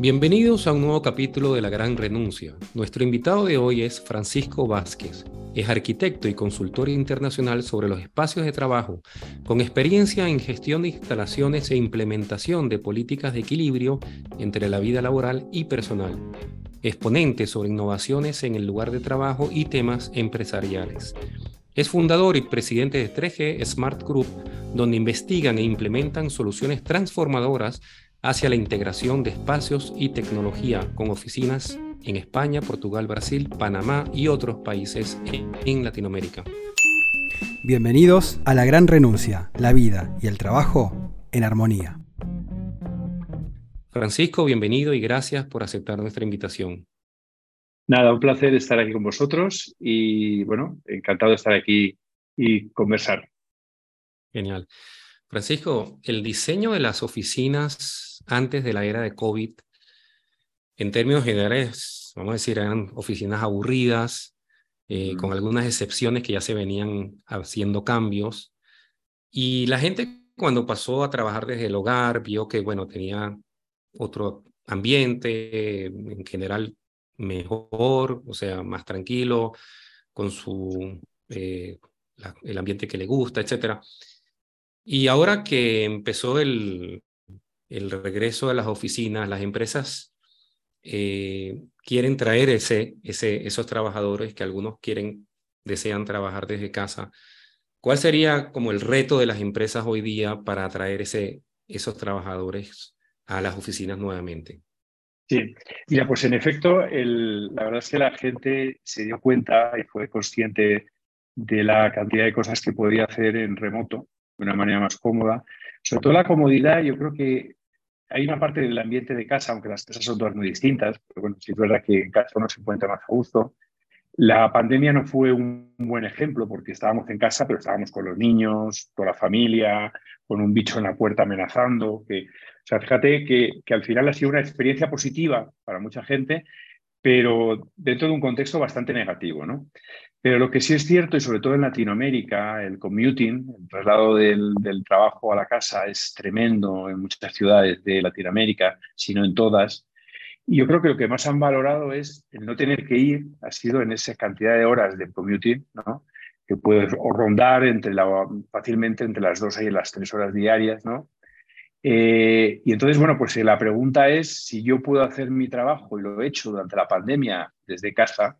Bienvenidos a un nuevo capítulo de La Gran Renuncia. Nuestro invitado de hoy es Francisco Vázquez. Es arquitecto y consultor internacional sobre los espacios de trabajo, con experiencia en gestión de instalaciones e implementación de políticas de equilibrio entre la vida laboral y personal. Exponente sobre innovaciones en el lugar de trabajo y temas empresariales. Es fundador y presidente de 3G Smart Group, donde investigan e implementan soluciones transformadoras hacia la integración de espacios y tecnología con oficinas en España, Portugal, Brasil, Panamá y otros países en Latinoamérica. Bienvenidos a La Gran Renuncia, la vida y el trabajo en armonía. Francisco, bienvenido y gracias por aceptar nuestra invitación. Nada, un placer estar aquí con vosotros y bueno, encantado de estar aquí y conversar. Genial. Francisco, el diseño de las oficinas antes de la era de COVID, en términos generales, vamos a decir, eran oficinas aburridas, eh, con algunas excepciones que ya se venían haciendo cambios. Y la gente cuando pasó a trabajar desde el hogar vio que, bueno, tenía otro ambiente, en general mejor, o sea, más tranquilo, con su, eh, el ambiente que le gusta, etc. Y ahora que empezó el, el regreso a las oficinas, las empresas eh, quieren traer ese, ese, esos trabajadores que algunos quieren, desean trabajar desde casa. ¿Cuál sería como el reto de las empresas hoy día para atraer ese, esos trabajadores a las oficinas nuevamente? Sí, mira, pues en efecto, la verdad es que la gente se dio cuenta y fue consciente de la cantidad de cosas que podía hacer en remoto de una manera más cómoda. Sobre todo la comodidad, yo creo que hay una parte del ambiente de casa, aunque las casas son todas muy distintas, pero bueno, sí es verdad que en casa uno se encuentra más a gusto. La pandemia no fue un buen ejemplo porque estábamos en casa, pero estábamos con los niños, con la familia, con un bicho en la puerta amenazando. Que, o sea, fíjate que, que al final ha sido una experiencia positiva para mucha gente, pero dentro de un contexto bastante negativo, ¿no? Pero lo que sí es cierto, y sobre todo en Latinoamérica, el commuting, el traslado del, trabajo a la casa es tremendo en muchas ciudades de Latinoamérica, si no en todas. Y yo creo que lo que más han valorado es el no tener que ir, ha sido en esa cantidad de horas de commuting, ¿no? que puedes rondar entre fácilmente entre las dos y las tres horas diarias, ¿no? Eh, y entonces, bueno, pues la pregunta es si yo puedo hacer mi trabajo, y lo he hecho durante la pandemia desde casa,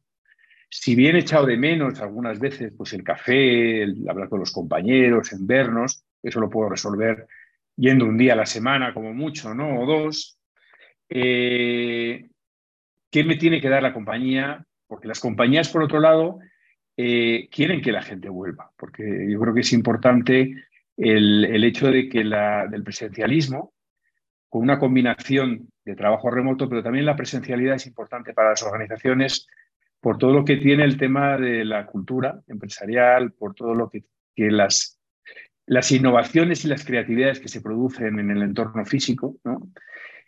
si bien he echado de menos algunas veces pues el café, el hablar con los compañeros, en vernos, eso lo puedo resolver yendo un día a la semana como mucho, ¿no? O dos. Eh, ¿Qué me tiene que dar la compañía? Porque las compañías, por otro lado, eh, quieren que la gente vuelva, porque yo creo que es importante el, hecho de que la, del presencialismo, con una combinación de trabajo remoto, pero también la presencialidad es importante para las organizaciones por todo lo que tiene el tema de la cultura empresarial, por todo lo que, las, innovaciones y las creatividades que se producen en el entorno físico,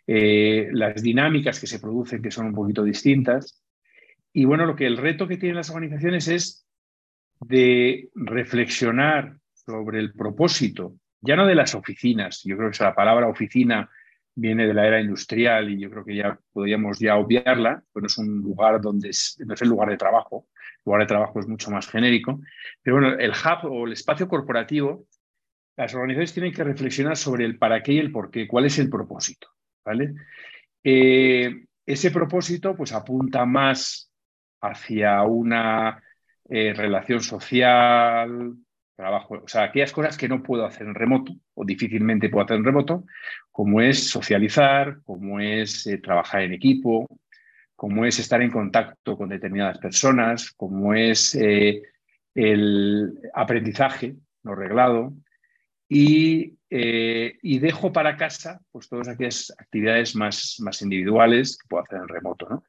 eh, las dinámicas que se producen que son un poquito distintas. Y bueno, lo que el reto que tienen las organizaciones es de reflexionar sobre el propósito, ya no de las oficinas, yo creo que la palabra oficina viene de la era industrial y yo creo que ya podríamos ya obviarla, no es un lugar donde es, no es el lugar de trabajo, el lugar de trabajo es mucho más genérico, pero bueno, el hub o el espacio corporativo, las organizaciones tienen que reflexionar sobre el para qué y el por qué, cuál es el propósito, ¿vale? Eh, ese propósito pues apunta más hacia una eh, relación social, trabajo, o sea, aquellas cosas que no puedo hacer en remoto o difícilmente puedo hacer en remoto, como es socializar, como es eh, trabajar en equipo, como es estar en contacto con determinadas personas, como es eh, el aprendizaje no reglado y, eh, y, dejo para casa pues todas aquellas actividades más, más individuales que puedo hacer en remoto. ¿no?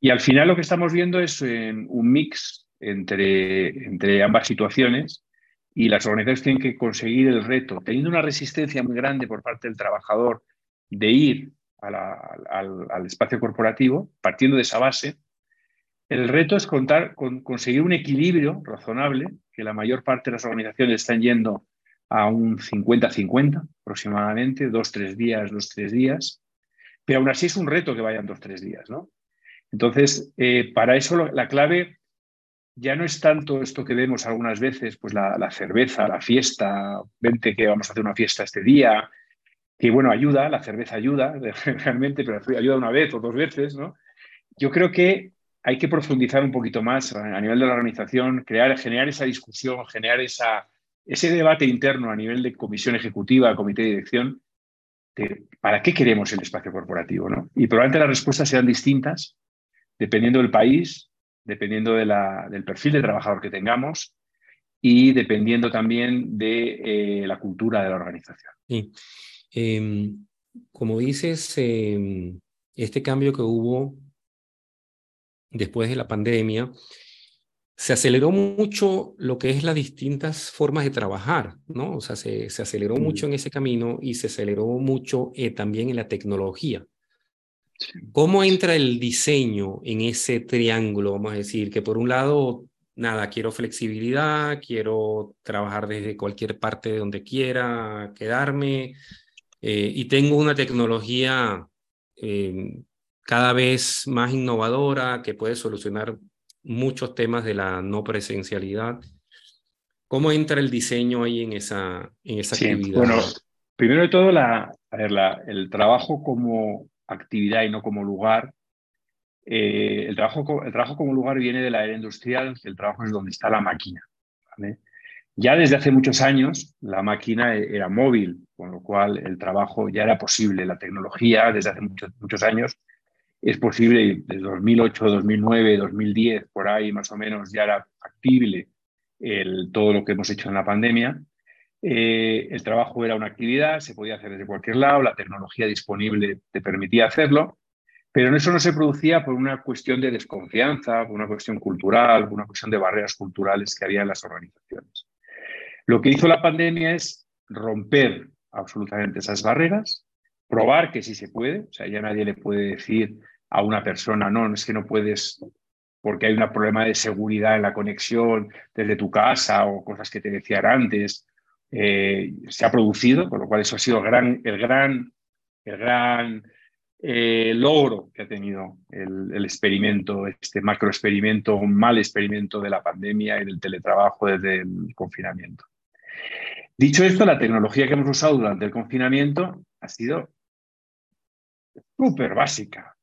Y al final lo que estamos viendo es un mix entre, entre ambas situaciones y las organizaciones tienen que conseguir el reto, teniendo una resistencia muy grande por parte del trabajador de ir al, espacio corporativo, partiendo de esa base, el reto es contar con conseguir un equilibrio razonable, que la mayor parte de las organizaciones están yendo a un 50-50 aproximadamente, dos, tres días, dos, tres días, pero aún así es un reto que vayan dos, tres días, ¿no? Entonces, eh, para eso la clave ya no es tanto esto que vemos algunas veces, pues la, cerveza, la fiesta, vente que vamos a hacer una fiesta este día, que bueno, ayuda, la cerveza ayuda realmente, pero ayuda una vez o dos veces, ¿no? Yo creo que hay que profundizar un poquito más a nivel de la organización, crear, generar esa discusión, generar ese debate interno a nivel de comisión ejecutiva, comité de dirección, para qué queremos el espacio corporativo. ¿no? Y probablemente las respuestas sean distintas dependiendo del país, dependiendo de la, del perfil de trabajador que tengamos y dependiendo también de eh, la cultura de la organización. Sí. Em, como dices, em, este cambio que hubo después de la pandemia, se aceleró mucho lo que es las distintas formas de trabajar, ¿no? O sea, se, aceleró mm. mucho en ese camino y se aceleró mucho eh, también en la tecnología. ¿Cómo entra el diseño en ese triángulo? Vamos a decir que por un lado, nada, quiero flexibilidad, quiero trabajar desde cualquier parte de donde quiera quedarme eh, y tengo una tecnología eh, cada vez más innovadora que puede solucionar muchos temas de la no presencialidad. ¿Cómo entra el diseño ahí en esa, en esa actividad? Bueno, primero de todo, la, el trabajo como actividad y no como lugar. Eh, el, trabajo, el trabajo como lugar viene de la era industrial, el trabajo es donde está la máquina. Ya desde hace muchos años la máquina era móvil, con lo cual el trabajo ya era posible. La tecnología desde hace muchos, muchos años es posible, desde 2008, 2009, 2010, por ahí más o menos ya era factible el, todo lo que hemos hecho en la pandemia. Eh, el trabajo era una actividad, se podía hacer desde cualquier lado, la tecnología disponible te permitía hacerlo, pero eso no se producía por una cuestión de desconfianza, por una cuestión cultural, por una cuestión de barreras culturales que había en las organizaciones. Lo que hizo la pandemia es romper absolutamente esas barreras, probar que sí se puede, o sea, ya nadie le puede decir a una persona, no, es que no puedes porque hay un problema de seguridad en la conexión desde tu casa o cosas que te decían antes, eh, se ha producido, con lo cual eso ha sido gran, el gran, el gran eh, logro que ha tenido el, experimento, este macro experimento, un mal experimento de la pandemia y del teletrabajo desde el confinamiento. Dicho esto, la tecnología que hemos usado durante el confinamiento ha sido súper básica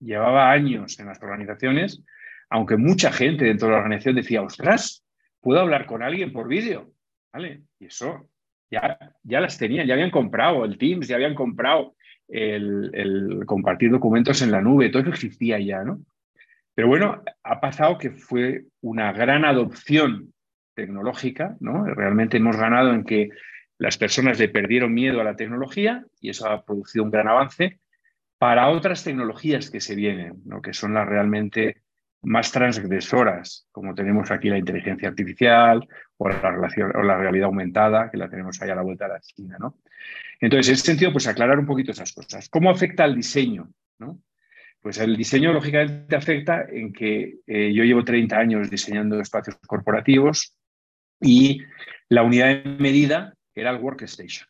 llevaba años en las organizaciones, aunque mucha gente dentro de la organización decía, ostras, puedo hablar con alguien por vídeo. ¿Vale? Y eso ya, ya las tenían, ya habían comprado el Teams, ya habían comprado el, compartir documentos en la nube, todo eso existía ya, ¿no? Pero bueno, ha pasado que fue una gran adopción tecnológica, ¿no? Realmente hemos ganado en que las personas le perdieron miedo a la tecnología y eso ha producido un gran avance para otras tecnologías que se vienen, ¿no? que son las realmente más transgresoras, como tenemos aquí la inteligencia artificial o la, realidad aumentada, que la tenemos ahí a la vuelta de la esquina. ¿no? Entonces, en ese sentido, pues aclarar un poquito esas cosas. ¿Cómo afecta al diseño? Pues el diseño, lógicamente, afecta en que eh, yo llevo 30 años diseñando espacios corporativos y la unidad de medida era el workstation.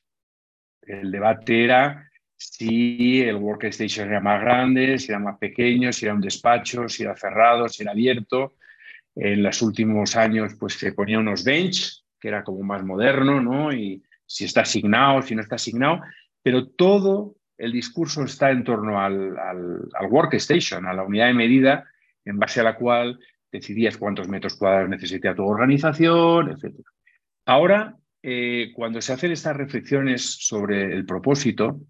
El debate era si el workstation era más grande, si era más pequeño, si era un despacho, si era cerrado, si era abierto. En los últimos años pues se ponía unos bench, que era como más moderno, ¿no? Y si está asignado, si no está asignado, pero todo el discurso está en torno al, workstation, a la unidad de medida en base a la cual decidías cuántos metros cuadrados necesita tu organización, etc. Ahora, eh, cuando se hacen estas reflexiones sobre el propósito,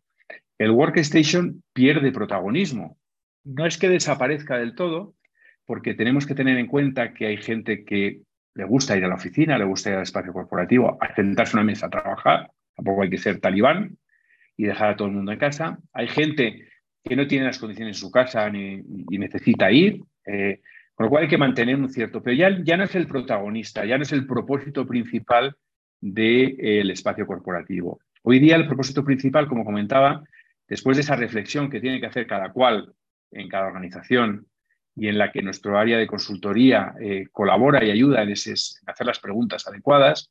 el workstation pierde protagonismo. No es que desaparezca del todo, porque tenemos que tener en cuenta que hay gente que le gusta ir a la oficina, le gusta ir al espacio corporativo, a sentarse a una mesa a trabajar, tampoco hay que ser talibán y dejar a todo el mundo en casa. Hay gente que no tiene las condiciones en su casa ni, y necesita ir, eh, con lo cual hay que mantener un cierto, pero ya, ya no es el protagonista, ya no es el propósito principal del espacio corporativo. Hoy día el propósito principal, como comentaba, después de esa reflexión que tiene que hacer cada cual en cada organización y en la que nuestro área de consultoría eh, colabora y ayuda en, hacer las preguntas adecuadas,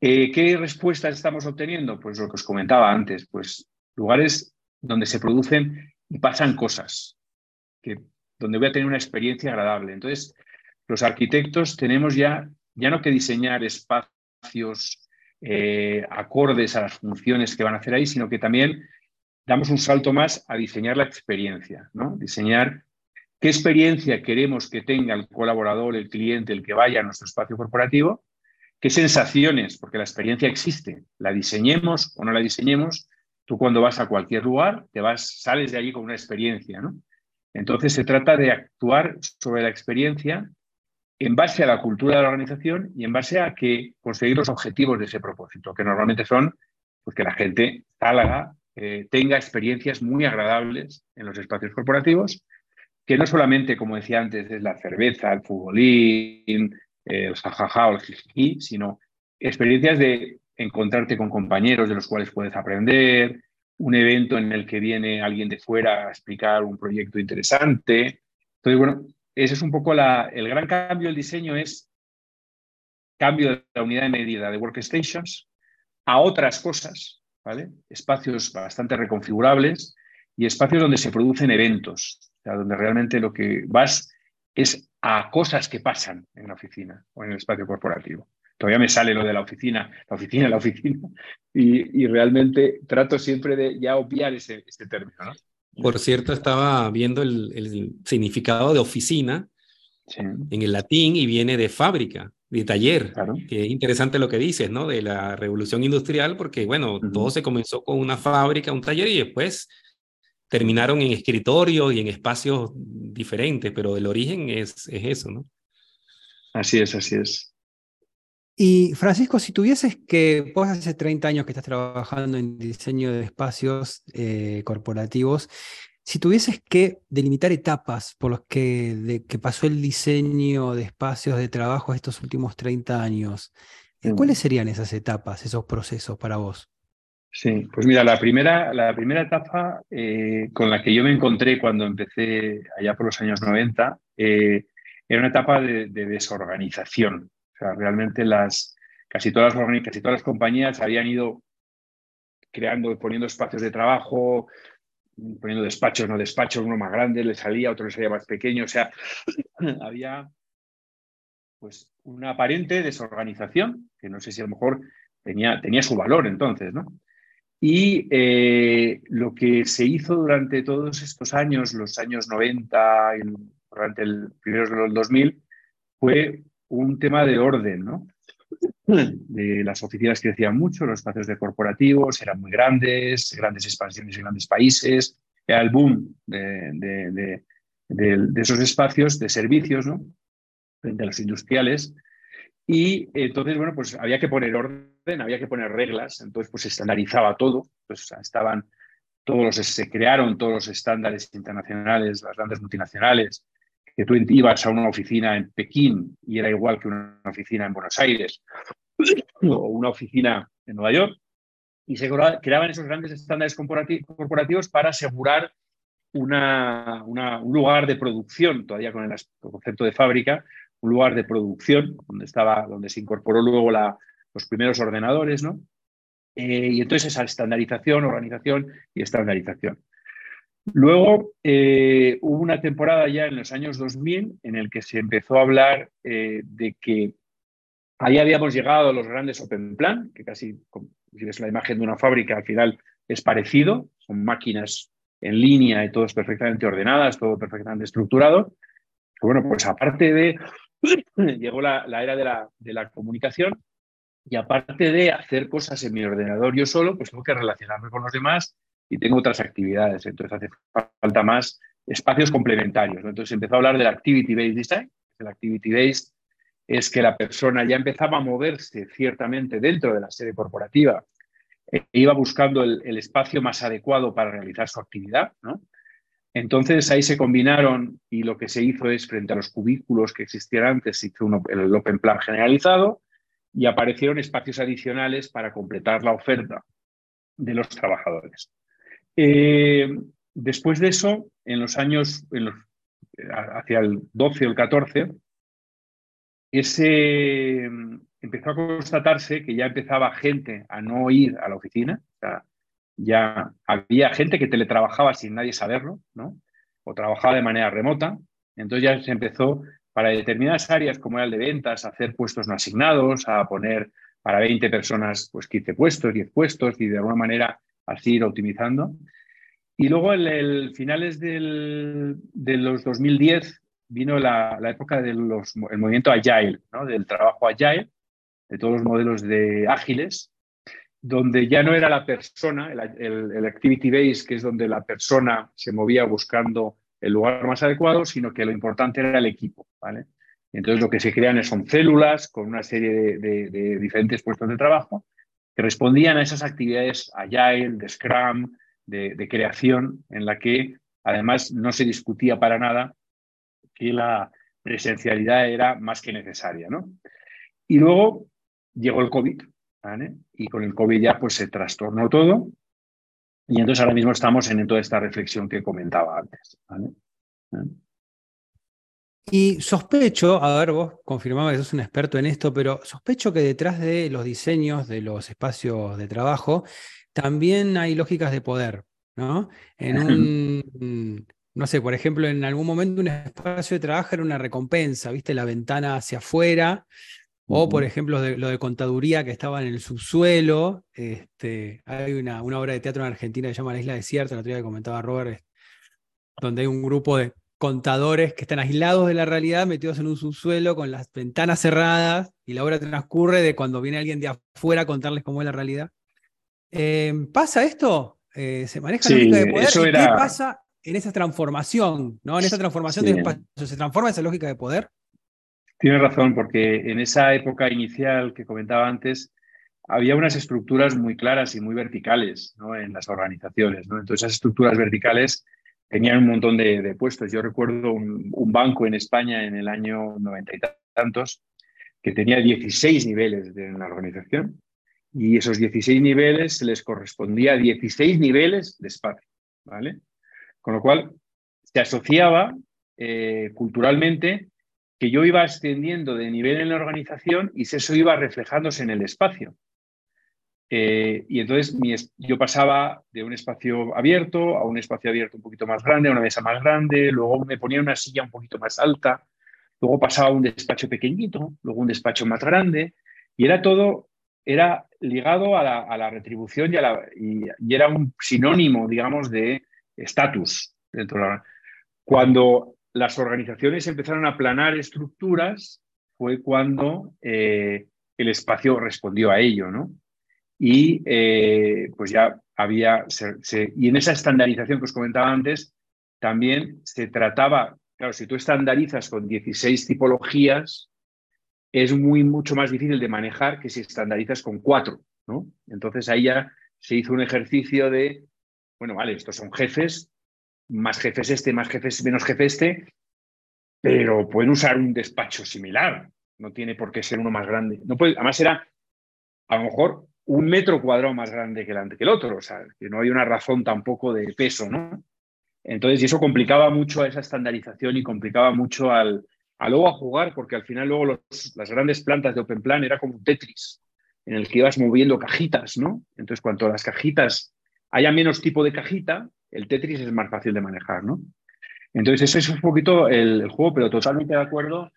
eh, ¿qué respuestas estamos obteniendo? Pues lo que os comentaba antes, pues lugares donde se producen y pasan cosas, que, donde voy a tener una experiencia agradable. Entonces, los arquitectos tenemos ya, ya no que diseñar espacios eh, acordes a las funciones que van a hacer ahí, sino que también damos un salto más a diseñar la experiencia, ¿no? Diseñar qué experiencia queremos que tenga el colaborador, el cliente, el que vaya a nuestro espacio corporativo, qué sensaciones, porque la experiencia existe, la diseñemos o no la diseñemos, tú cuando vas a cualquier lugar, te vas, sales de allí con una experiencia, ¿no? Entonces se trata de actuar sobre la experiencia en base a la cultura de la organización y en base a que conseguir los objetivos de ese propósito, que normalmente son pues, que la gente salga, eh, tenga experiencias muy agradables en los espacios corporativos, que no solamente, como decía antes, es la cerveza, el futbolín, el jajaja o el jiji, sino experiencias de encontrarte con compañeros de los cuales puedes aprender, un evento en el que viene alguien de fuera a explicar un proyecto interesante. Entonces, bueno, ese es un poco la, el gran cambio del diseño es cambio de la unidad de medida de workstations a otras cosas, ¿vale? Espacios bastante reconfigurables y espacios donde se producen eventos, o sea, donde realmente lo que vas es a cosas que pasan en la oficina o en el espacio corporativo. Todavía me sale lo de la oficina, la oficina, la oficina, y, realmente trato siempre de ya obviar ese, ese término. ¿no? Por cierto, estaba viendo el, significado de oficina en el latín y viene de fábrica, de taller. Claro. Que interesante lo que dices, ¿no? De la revolución industrial, porque, bueno, todo se comenzó con una fábrica, un taller y después terminaron en escritorios y en espacios diferentes, pero el origen es, es eso, ¿no? Así es, así es. Y Francisco, si tuvieses que, vos hace 30 años que estás trabajando en diseño de espacios eh, corporativos, si tuvieses que delimitar etapas por las que, que pasó el diseño de espacios de trabajo estos últimos 30 años, eh, ¿cuáles serían esas etapas, esos procesos para vos? Sí, pues mira, la primera, la primera etapa eh, con la que yo me encontré cuando empecé allá por los años 90 era una etapa de desorganización realmente las, casi, todas las, casi todas las compañías habían ido creando, poniendo espacios de trabajo, poniendo despachos, no despachos, uno más grande le salía, otro le salía más pequeño, o sea, había pues una aparente desorganización, que no sé si a lo mejor tenía, tenía su valor entonces, ¿no? Y eh, lo que se hizo durante todos estos años, los años 90, y durante el primeros de los 2000, fue un tema de orden, ¿no? De las oficinas crecían mucho, los espacios de corporativos eran muy grandes, grandes expansiones en grandes países, era el boom de, esos espacios de servicios, ¿no? Frente a los industriales. Y entonces, bueno, pues había que poner orden, había que poner reglas, entonces pues se estandarizaba todo, pues estaban todos los, se crearon todos los estándares internacionales, las grandes multinacionales, que tú ibas a una oficina en Pekín y era igual que una oficina en Buenos Aires o una oficina en Nueva York, y se creaban esos grandes estándares corporativos para asegurar una, un lugar de producción, todavía con el concepto de fábrica, un lugar de producción donde, estaba, donde se incorporó luego los primeros ordenadores, ¿no? Eh, y entonces esa estandarización, organización y estandarización. Luego eh, hubo una temporada ya en los años 2000 en el que se empezó a hablar eh, de que ahí habíamos llegado a los grandes Open Plan, que casi, si ves la imagen de una fábrica, al final es parecido, son máquinas en línea y todas perfectamente ordenadas, todo perfectamente estructurado. Bueno, pues aparte de, llegó la, era de la, de la comunicación y aparte de hacer cosas en mi ordenador yo solo, pues tengo que relacionarme con los demás y tengo otras actividades. Entonces hace falta más espacios complementarios. Entonces empezó a hablar del Activity-Based Design. El Activity-Based es que la persona ya empezaba a moverse ciertamente dentro de la sede corporativa e iba buscando el, espacio más adecuado para realizar su actividad. Entonces ahí se combinaron y lo que se hizo es, frente a los cubículos que existían antes, se hizo el Open Plan generalizado y aparecieron espacios adicionales para completar la oferta de los trabajadores. Eh, después de eso, en los años, hacia el 12 o el 14, ese, empezó a constatarse que ya empezaba gente a no ir a la oficina. ya había gente que teletrabajaba sin nadie saberlo. O trabajaba de manera remota. Entonces ya se empezó para determinadas áreas, como era el de ventas, a hacer puestos no asignados, a poner para 20 personas pues 15 puestos, 10 puestos y de alguna manera así ir optimizando. Y luego en el, finales del, de los 2010 vino la, época del movimiento Agile, ¿no? del trabajo Agile, de todos los modelos de ágiles, donde ya no era la persona, el, el, activity base, que es donde la persona se movía buscando el lugar más adecuado, sino que lo importante era el equipo. ¿vale? Entonces lo que se crean son células con una serie de, diferentes puestos de trabajo que respondían a esas actividades agile, de Scrum, de, creación, en la que además no se discutía para nada que la presencialidad era más que necesaria. ¿no? Y luego llegó el COVID, y con el COVID ya pues se trastornó todo, y entonces ahora mismo estamos en toda esta reflexión que comentaba antes. Y sospecho, a ver, vos confirmabas que sos un experto en esto, pero sospecho que detrás de los diseños de los espacios de trabajo también hay lógicas de poder, ¿no? En un, no sé, por ejemplo, en algún momento un espacio de trabajo era una recompensa, ¿viste? La ventana hacia afuera, o por ejemplo lo de contaduría que estaba en el subsuelo. Este, hay una, una obra de teatro en Argentina que se llama La Isla Desierta, la otra día que comentaba Robert, donde hay un grupo de contadores que están aislados de la realidad, metidos en un subsuelo con las ventanas cerradas y la obra transcurre de cuando viene alguien de afuera a contarles cómo es la realidad. Em, ¿Pasa esto? Eh, ¿Se maneja la lógica de poder? ¿Qué pasa en esa transformación? ¿no? En esa transformación de espacio, ¿se transforma esa lógica de poder? Tienes razón, porque en esa época inicial que comentaba antes, había unas estructuras muy claras y muy verticales ¿no? en las organizaciones. ¿no? Entonces, esas estructuras verticales tenían un montón de, puestos. Yo recuerdo un, banco en España en el año noventa y tantos que tenía 16 niveles en la organización y esos 16 niveles les correspondía a 16 niveles de espacio. ¿vale? Con lo cual, se asociaba eh, culturalmente que yo iba ascendiendo de nivel en la organización y eso iba reflejándose en el espacio. Eh, y entonces yo pasaba de un espacio abierto a un espacio abierto un poquito más grande, a una mesa más grande, luego me ponía una silla un poquito más alta, luego pasaba a un despacho pequeñito, luego un despacho más grande, y era todo, era ligado a la, retribución y, era un sinónimo, digamos, de estatus. Cuando las organizaciones empezaron a planar estructuras, fue cuando eh, el espacio respondió a ello, ¿no? Y eh, pues ya había, y en esa estandarización que os comentaba antes, también se trataba, claro, si tú estandarizas con 16 tipologías, es muy, mucho más difícil de manejar que si estandarizas con cuatro, ¿no? Entonces ahí ya se hizo un ejercicio de, bueno, vale, estos son jefes, más jefes este, más jefes, menos jefe este, pero pueden usar un despacho similar, no tiene por qué ser uno más grande. No puede, además era, a lo mejor, un metro cuadrado más grande que el, otro, o sea, que no hay una razón tampoco de peso, ¿no? Entonces, y eso complicaba mucho a esa estandarización y complicaba mucho al, a luego a jugar, porque al final luego las grandes plantas de Open Plan era como un Tetris, en el que ibas moviendo cajitas, ¿no? Entonces, cuanto las cajitas haya menos tipo de cajita, el Tetris es más fácil de manejar, ¿no? Entonces, eso es un poquito el, juego, pero totalmente de acuerdo.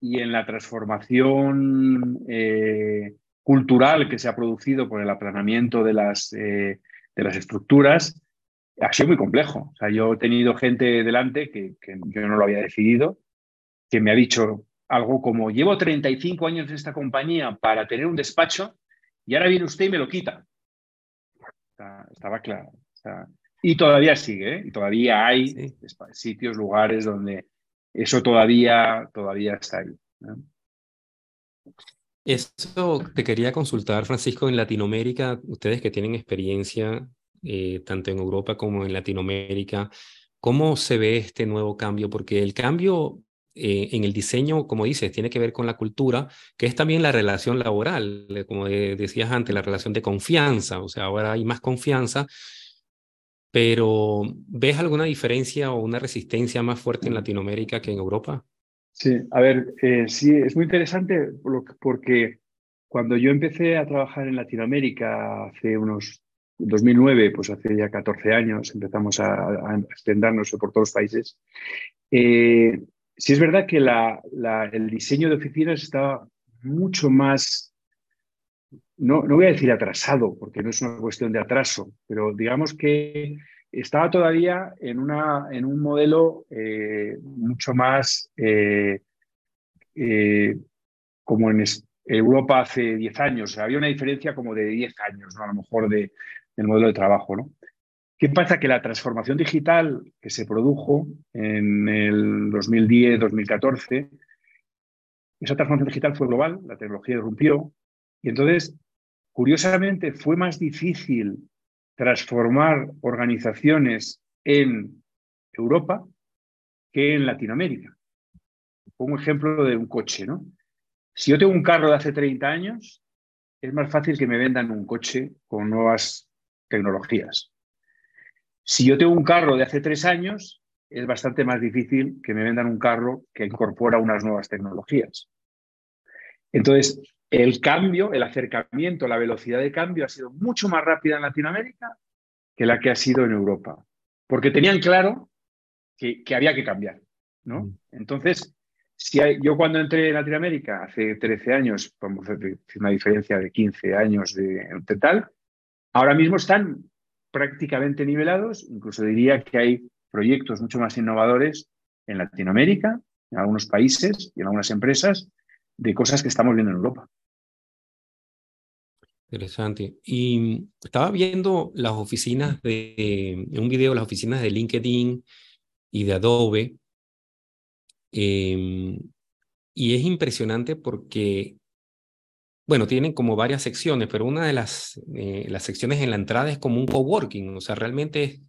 Y en la transformación eh, cultural que se ha producido por el aplanamiento de las, eh, de las estructuras ha sido muy complejo. O sea, yo he tenido gente delante que, yo no lo había decidido, que me ha dicho algo como, llevo 35 años en esta compañía para tener un despacho y ahora viene usted y me lo quita. estaba claro. y todavía sigue, ¿eh? y todavía hay sitios, lugares donde eso todavía, todavía está ahí. Eso te quería consultar, Francisco, en Latinoamérica, ustedes que tienen experiencia eh, tanto en Europa como en Latinoamérica, ¿cómo se ve este nuevo cambio? Porque el cambio eh, en el diseño, como dices, tiene que ver con la cultura, que es también la relación laboral, eh, como decías antes, la relación de confianza, o sea, ahora hay más confianza, pero ¿ves alguna diferencia o una resistencia más fuerte en Latinoamérica que en Europa? Sí, a ver, eh, sí, es muy interesante porque cuando yo empecé a trabajar en Latinoamérica hace unos 2009, pues hace ya 14 años, empezamos a, extendernos por todos los países. Eh, sí es verdad que el diseño de oficinas estaba mucho más, no, no voy a decir atrasado, porque no es una cuestión de atraso, pero digamos que estaba todavía en, una, en un modelo eh, mucho más eh, eh, como en Europa hace 10 años. había una diferencia como de 10 años, ¿no? a lo mejor de, del modelo de trabajo. ¿no? ¿Qué pasa? Que la transformación digital que se produjo en el 2010-2014, esa transformación digital fue global, la tecnología irrumpió, y entonces, curiosamente, fue más difícil transformar organizaciones en Europa que en Latinoamérica. Pongo un ejemplo de un coche, ¿no? Si yo tengo un carro de hace 30 años, es más fácil que me vendan un coche con nuevas tecnologías. Si yo tengo un carro de hace tres años, es bastante más difícil que me vendan un carro que incorpora unas nuevas tecnologías. Entonces, el cambio, el acercamiento, la velocidad de cambio ha sido mucho más rápida en Latinoamérica que la que ha sido en Europa, porque tenían claro que, había que cambiar. ¿no? Mm. Entonces, si yo cuando entré en Latinoamérica hace 13 años, vamos a decir una diferencia de 15 años de, de tal, ahora mismo están prácticamente nivelados, incluso diría que hay proyectos mucho más innovadores en Latinoamérica, en algunos países y en algunas empresas, de cosas que estamos viendo en Europa. Interesante. Y estaba viendo las oficinas de, un video, las oficinas de LinkedIn y de Adobe. Em, y es impresionante porque, bueno, tienen como varias secciones, pero una de las, eh, las secciones en la entrada es como un coworking, o sea, realmente es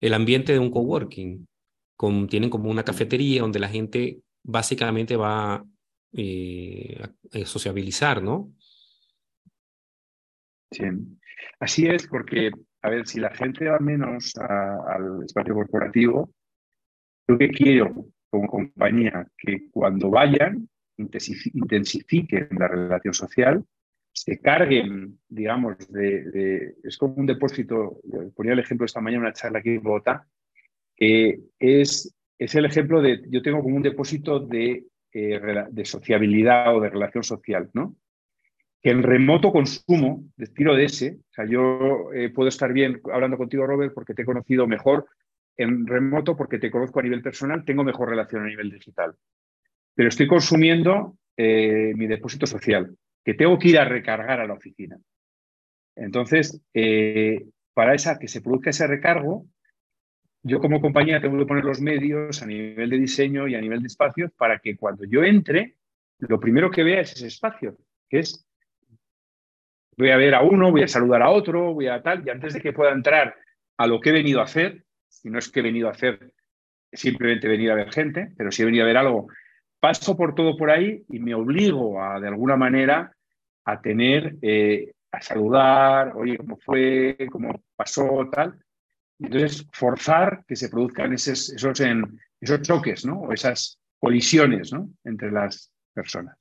el ambiente de un coworking. Con, tienen como una cafetería donde la gente básicamente va eh, eh, sociabilizar, ¿no? Sí, así es, porque, a ver, si la gente va menos al espacio corporativo, yo que quiero como compañía que cuando vayan intensifiquen la relación social, se carguen, digamos, de, es como un depósito, ponía el ejemplo esta mañana en una charla aquí en Bogotá, es, es el ejemplo de, yo tengo como un depósito de eh, de sociabilidad o de relación social, ¿no? Que en remoto consumo, tiro de ese, o sea, yo eh, puedo estar bien hablando contigo, Robert, porque te he conocido mejor en remoto, porque te conozco a nivel personal, tengo mejor relación a nivel digital. Pero estoy consumiendo eh, mi depósito social, que tengo que ir a recargar a la oficina. Entonces, para esa, que se produzca ese recargo, yo como compañía tengo que poner los medios a nivel de diseño y a nivel de espacios para que cuando yo entre, lo primero que vea es ese espacio, que es, voy a ver a uno, voy a saludar a otro, voy a tal, y antes de que pueda entrar a lo que he venido a hacer, si no es que he venido a hacer simplemente venir a ver gente, pero si he venido a ver algo, paso por todo por ahí y me obligo a, de alguna manera, a tener, eh, a saludar, oye, cómo fue, cómo pasó, tal, entonces, forzar que se produzcan esos, esos, esos choques, ¿no? O esas colisiones, ¿no? Entre las personas.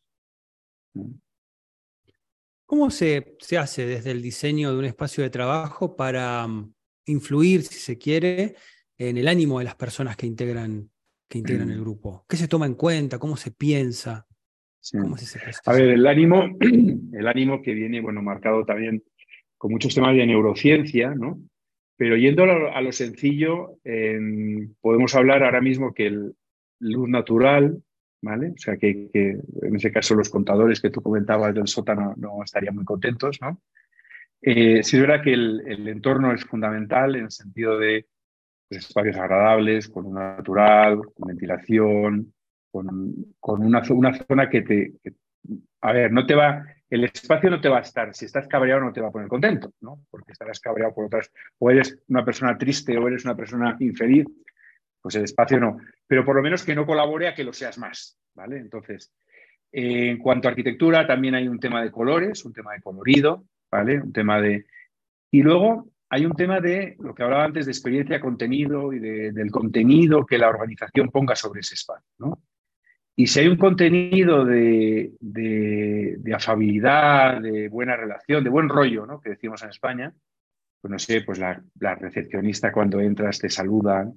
¿Cómo se, se, hace desde el diseño de un espacio de trabajo para mm, influir, si se quiere, en el ánimo de las personas que integran, que integran el mm. grupo? ¿Qué se toma en cuenta? ¿Cómo se piensa? ¿Cómo a ver, el ánimo, el ánimo que viene, bueno, marcado también con muchos temas de neurociencia, ¿no? Pero yendo a lo, sencillo, podemos hablar ahora mismo que el luz natural, ¿vale? O sea, que, en ese caso los contadores que tú comentabas del sótano no estarían muy contentos, ¿no? Eh, sí es verdad que el, entorno es fundamental en el sentido de pues, espacios agradables, con un natural, con ventilación, con, con una, zona que te... a ver, no te va el espacio no te va a estar, si estás cabreado no te va a poner contento, ¿no? Porque estarás cabreado por otras, o eres una persona triste o eres una persona infeliz, pues el espacio no. Pero por lo menos que no colabore a que lo seas más, ¿vale? Entonces, en cuanto a arquitectura, también hay un tema de colores, un tema de colorido, ¿vale? Un tema de... Y luego hay un tema de lo que hablaba antes de experiencia, contenido y del contenido que la organización ponga sobre ese espacio, ¿no? Y si hay un contenido de, afabilidad, de buena relación, de buen rollo, ¿no? que decimos en España, pues no sé, pues la, recepcionista cuando entras te saluda,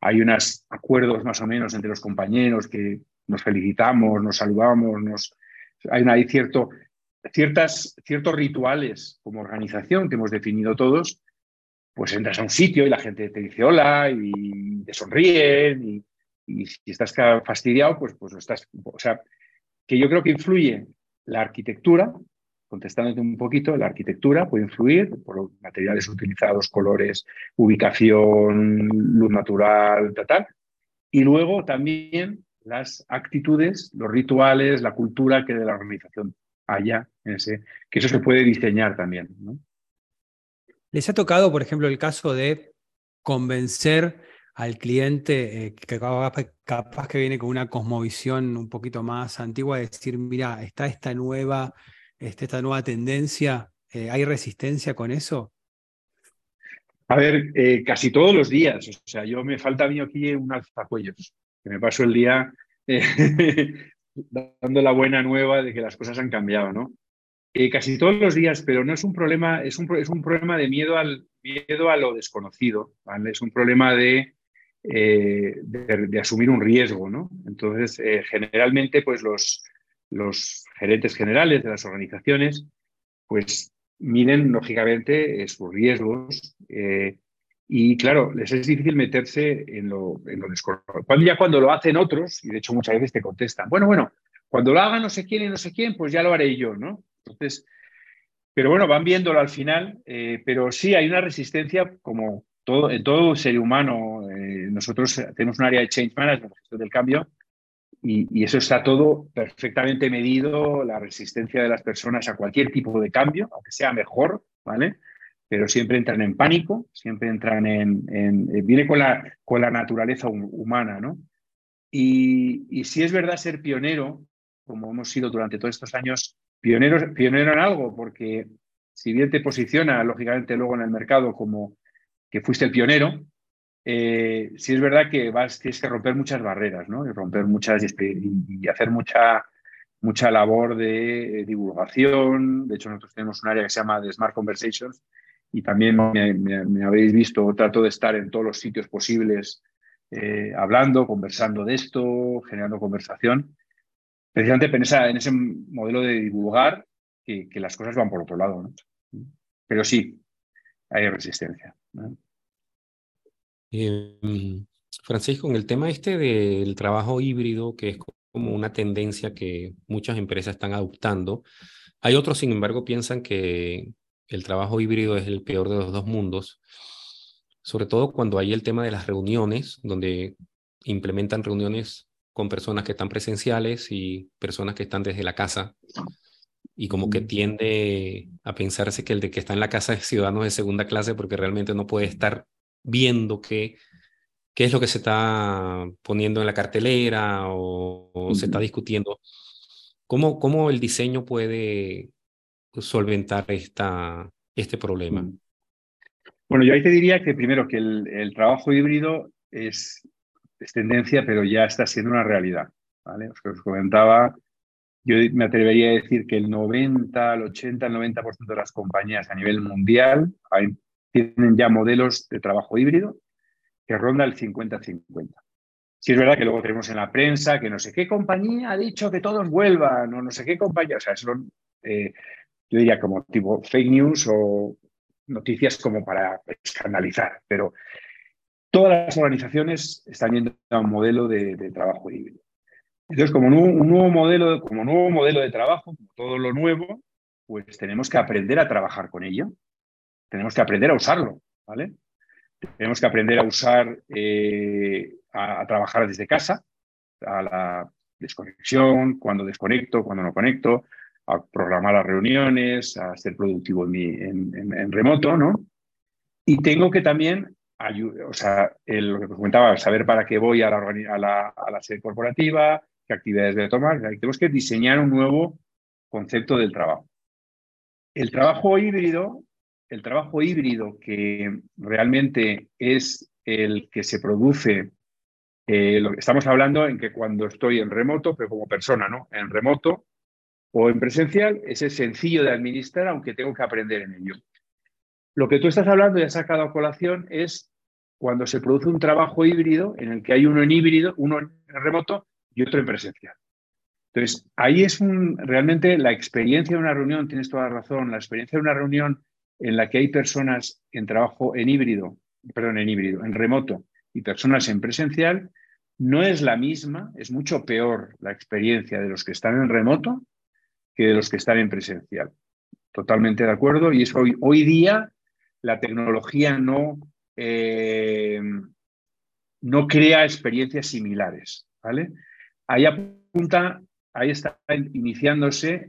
hay unos acuerdos más o menos entre los compañeros que nos felicitamos, nos saludamos, nos, hay, cierto, ciertas, ciertos rituales como organización que hemos definido todos, pues entras a un sitio y la gente te dice hola y te sonríen y si estás fastidiado, pues, pues estás, o sea, que yo creo que influye la arquitectura, contestándote un poquito, la arquitectura puede influir por los materiales utilizados, colores, ubicación, luz natural, tal, tal. Y luego también las actitudes, los rituales, la cultura que de la organización haya, que eso se puede diseñar también. ¿Les ha tocado, por ejemplo, el caso de convencer al cliente eh, que capaz, que viene con una cosmovisión un poquito más antigua, de decir, mira, está esta nueva este, esta nueva tendencia? Eh, ¿Hay resistencia con eso? A ver, eh, casi todos los días. O sea, yo me falta a mí aquí un alzacuellos, que me paso el día eh, dando la buena nueva de que las cosas han cambiado, ¿no? casi todos los días, pero no es un problema, es un, es un problema de miedo, al, miedo a lo desconocido. Es un problema de, de, asumir un riesgo, ¿no? Entonces, generalmente, pues los, gerentes generales de las organizaciones, pues miden lógicamente eh, sus riesgos eh, y claro, les es difícil meterse en lo, en lo desconocido. Cuando, ya cuando lo hacen otros, y de hecho muchas veces te contestan, bueno, bueno, cuando lo haga no sé quién y no sé quién, pues ya lo haré yo, ¿no? Entonces, pero bueno, van viéndolo al final, eh, pero sí hay una resistencia como en todo ser humano. nosotros tenemos un área de change management, gestión del cambio, y, eso está todo perfectamente medido, la resistencia de las personas a cualquier tipo de cambio, aunque sea mejor, ¿vale? Pero siempre entran en pánico, siempre entran en... Eh, viene con la, con la naturaleza humana, ¿no? Y, y si es verdad ser pionero, como hemos sido durante todos estos años, pionero, pionero en algo, porque si bien te posiciona, lógicamente, luego en el mercado como que fuiste el pionero, eh, sí es verdad que vas, tienes que romper muchas barreras, ¿no? Y romper muchas y, hacer mucha, mucha labor de divulgación. De hecho, nosotros tenemos un área que se llama de Smart Conversations y también me, habéis visto, trato de estar en todos los sitios posibles eh, hablando, conversando de esto, generando conversación. Precisamente en, en ese modelo de divulgar que, que, las cosas van por otro lado, ¿no? Pero sí, hay resistencia. Em, Francisco, en el tema este del trabajo híbrido, que es como una tendencia que muchas empresas están adoptando, hay otros, sin embargo, piensan que el trabajo híbrido es el peor de los dos mundos, sobre todo cuando hay el tema de las reuniones, donde implementan reuniones con personas que están presenciales y personas que están desde la casa, y como que tiende a pensarse que el de que está en la casa es ciudadano de segunda clase porque realmente no puede estar viendo qué, qué es lo que se está poniendo en la cartelera o, se está discutiendo. ¿Cómo, ¿Cómo, el diseño puede solventar esta, este problema? Bueno, yo ahí te diría que primero que el, trabajo híbrido es, es, tendencia, pero ya está siendo una realidad. ¿vale? Os, os comentaba, yo me atrevería a decir que el 90, el 80, el 90% de las compañías a nivel mundial tienen ya modelos de trabajo híbrido que ronda el 50-50. Si es verdad que luego tenemos en la prensa que no sé qué compañía ha dicho que todos vuelvan, o no sé qué compañía, o sea, son, eh, yo diría como tipo fake news o noticias como para escandalizar, pero todas las organizaciones están yendo a un modelo de, trabajo híbrido. Entonces, como un nuevo, modelo, como nuevo modelo de trabajo, como todo lo nuevo, pues tenemos que aprender a trabajar con ello tenemos que aprender a usarlo, ¿vale? Tenemos que aprender a usar, eh, a, trabajar desde casa, a la desconexión, cuando desconecto, cuando no conecto, a programar las reuniones, a ser productivo en, remoto, ¿no? Y tengo que también, o sea, lo que comentaba, saber para qué voy a la sede corporativa, actividades a tomar. Tenemos que diseñar un nuevo concepto del trabajo. El trabajo híbrido el trabajo híbrido, que realmente es el que se produce, eh, lo que estamos hablando en que cuando estoy en remoto, pero como persona, ¿no? En remoto o en presencial, ese es sencillo de administrar, aunque tengo que aprender en ello. Lo que tú estás hablando y has sacado a colación es cuando se produce un trabajo híbrido en el que hay uno en híbrido, uno en remoto y otro en presencial. Entonces, ahí es un, realmente la experiencia de una reunión, tienes toda la razón, la experiencia de una reunión en la que hay personas en trabajo en híbrido, perdón, en híbrido, en remoto y personas en presencial, no es la misma, es mucho peor la experiencia de los que están en remoto que de los que están en presencial. Totalmente de acuerdo. Y es hoy, hoy día la tecnología no, eh, no crea experiencias similares. ¿vale? Ahí apunta, ahí está iniciándose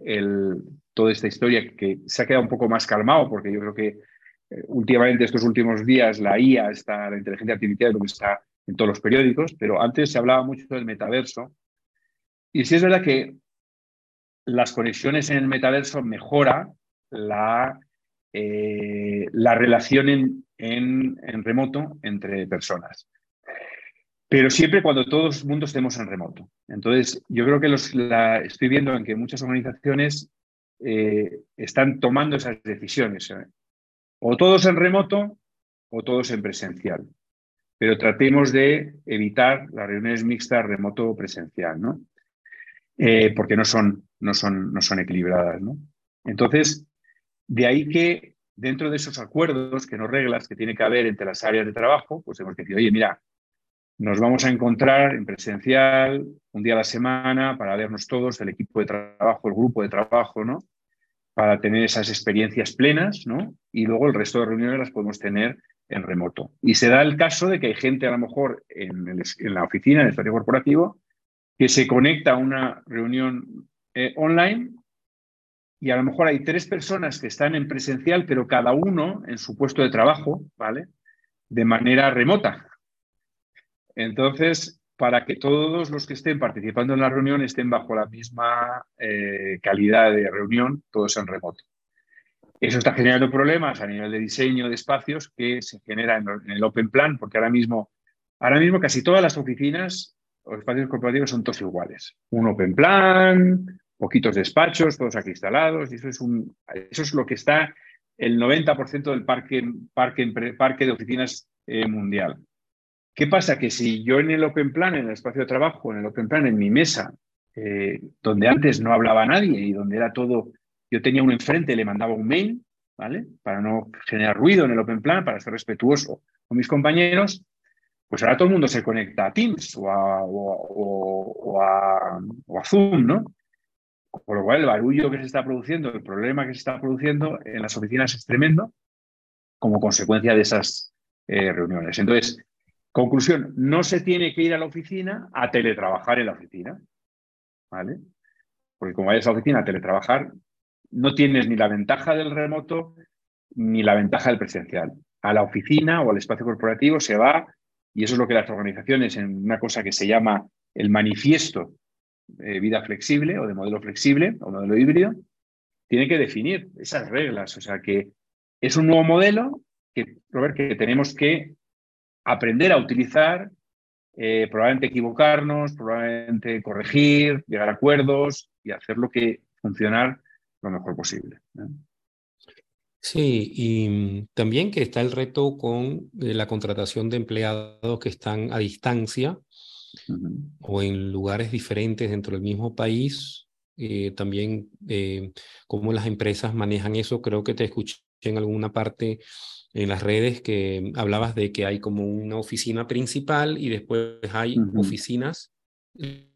toda esta historia que se ha quedado un poco más calmado, porque yo creo que eh, últimamente, estos últimos días, la IA, está, la inteligencia artificial, lo que está en todos los periódicos, pero antes se hablaba mucho del metaverso. Y sí es verdad que las conexiones en el metaverso mejora la, eh, la relación en, remoto entre personas. Pero siempre cuando todos el mundo estemos en remoto. Entonces, yo creo que los, la, estoy viendo en que muchas organizaciones eh, están tomando esas decisiones. ¿eh? O todos en remoto o todos en presencial pero tratemos de evitar las reuniones mixtas remoto o presencial, ¿no? Eh, porque no son, no, son, no son equilibradas, ¿no? Entonces, de ahí que dentro de esos acuerdos, que no reglas que tiene que haber entre las áreas de trabajo, pues hemos decidido, oye, mira, nos vamos a encontrar en presencial un día a la semana para vernos todos, el equipo de trabajo, el grupo de trabajo, ¿no? Para tener esas experiencias plenas, ¿no? Y luego el resto de reuniones las podemos tener en remoto. Y se da el caso de que hay gente a lo mejor en, la oficina, en el espacio corporativo, que se conecta a una reunión eh, online y a lo mejor hay tres personas que están en presencial, pero cada uno en su puesto de trabajo, ¿vale? De manera remota. Entonces, para que todos los que estén participando en la reunión estén bajo la misma eh, calidad de reunión, todos en remoto. Eso está generando problemas a nivel de diseño de espacios que se generan en el Open Plan, porque ahora mismo, ahora mismo casi todas las oficinas o espacios corporativos son todos iguales. Un Open Plan, poquitos despachos, todos aquí instalados, y eso es, un, eso es lo que está el 90% del parque, parque, parque de oficinas eh, mundial. ¿Qué pasa? Que si yo en el Open Plan, en el espacio de trabajo, en el Open Plan, en mi mesa, eh, donde antes no hablaba nadie y donde era todo yo tenía un enfrente, le mandaba un mail, ¿vale? Para no generar ruido en el Open Plan, para ser respetuoso con mis compañeros. Pues ahora todo el mundo se conecta a Teams o a, Zoom, ¿no? Por lo cual el barullo que se está produciendo, el problema que se está produciendo en las oficinas es tremendo como consecuencia de esas eh, reuniones. Entonces, conclusión, no se tiene que ir a la oficina a teletrabajar en la oficina, ¿vale? Porque como vayas a la oficina a teletrabajar, no tienes ni la ventaja del remoto ni la ventaja del presencial. A la oficina o al espacio corporativo se va, y eso es lo que las organizaciones, en una cosa que se llama el manifiesto de vida flexible o de modelo flexible o modelo híbrido, tiene que definir esas reglas. O sea que es un nuevo modelo que, Robert, que tenemos que aprender a utilizar, eh, probablemente equivocarnos, probablemente corregir, llegar a acuerdos y hacer lo que funcionar lo mejor posible. Sí, y mm, también que está el reto con eh, la contratación de empleados que están a distancia o en lugares diferentes dentro del mismo país. Eh, también eh, cómo las empresas manejan eso. Creo que te escuché en alguna parte en las redes que hablabas de que hay como una oficina principal y después hay oficinas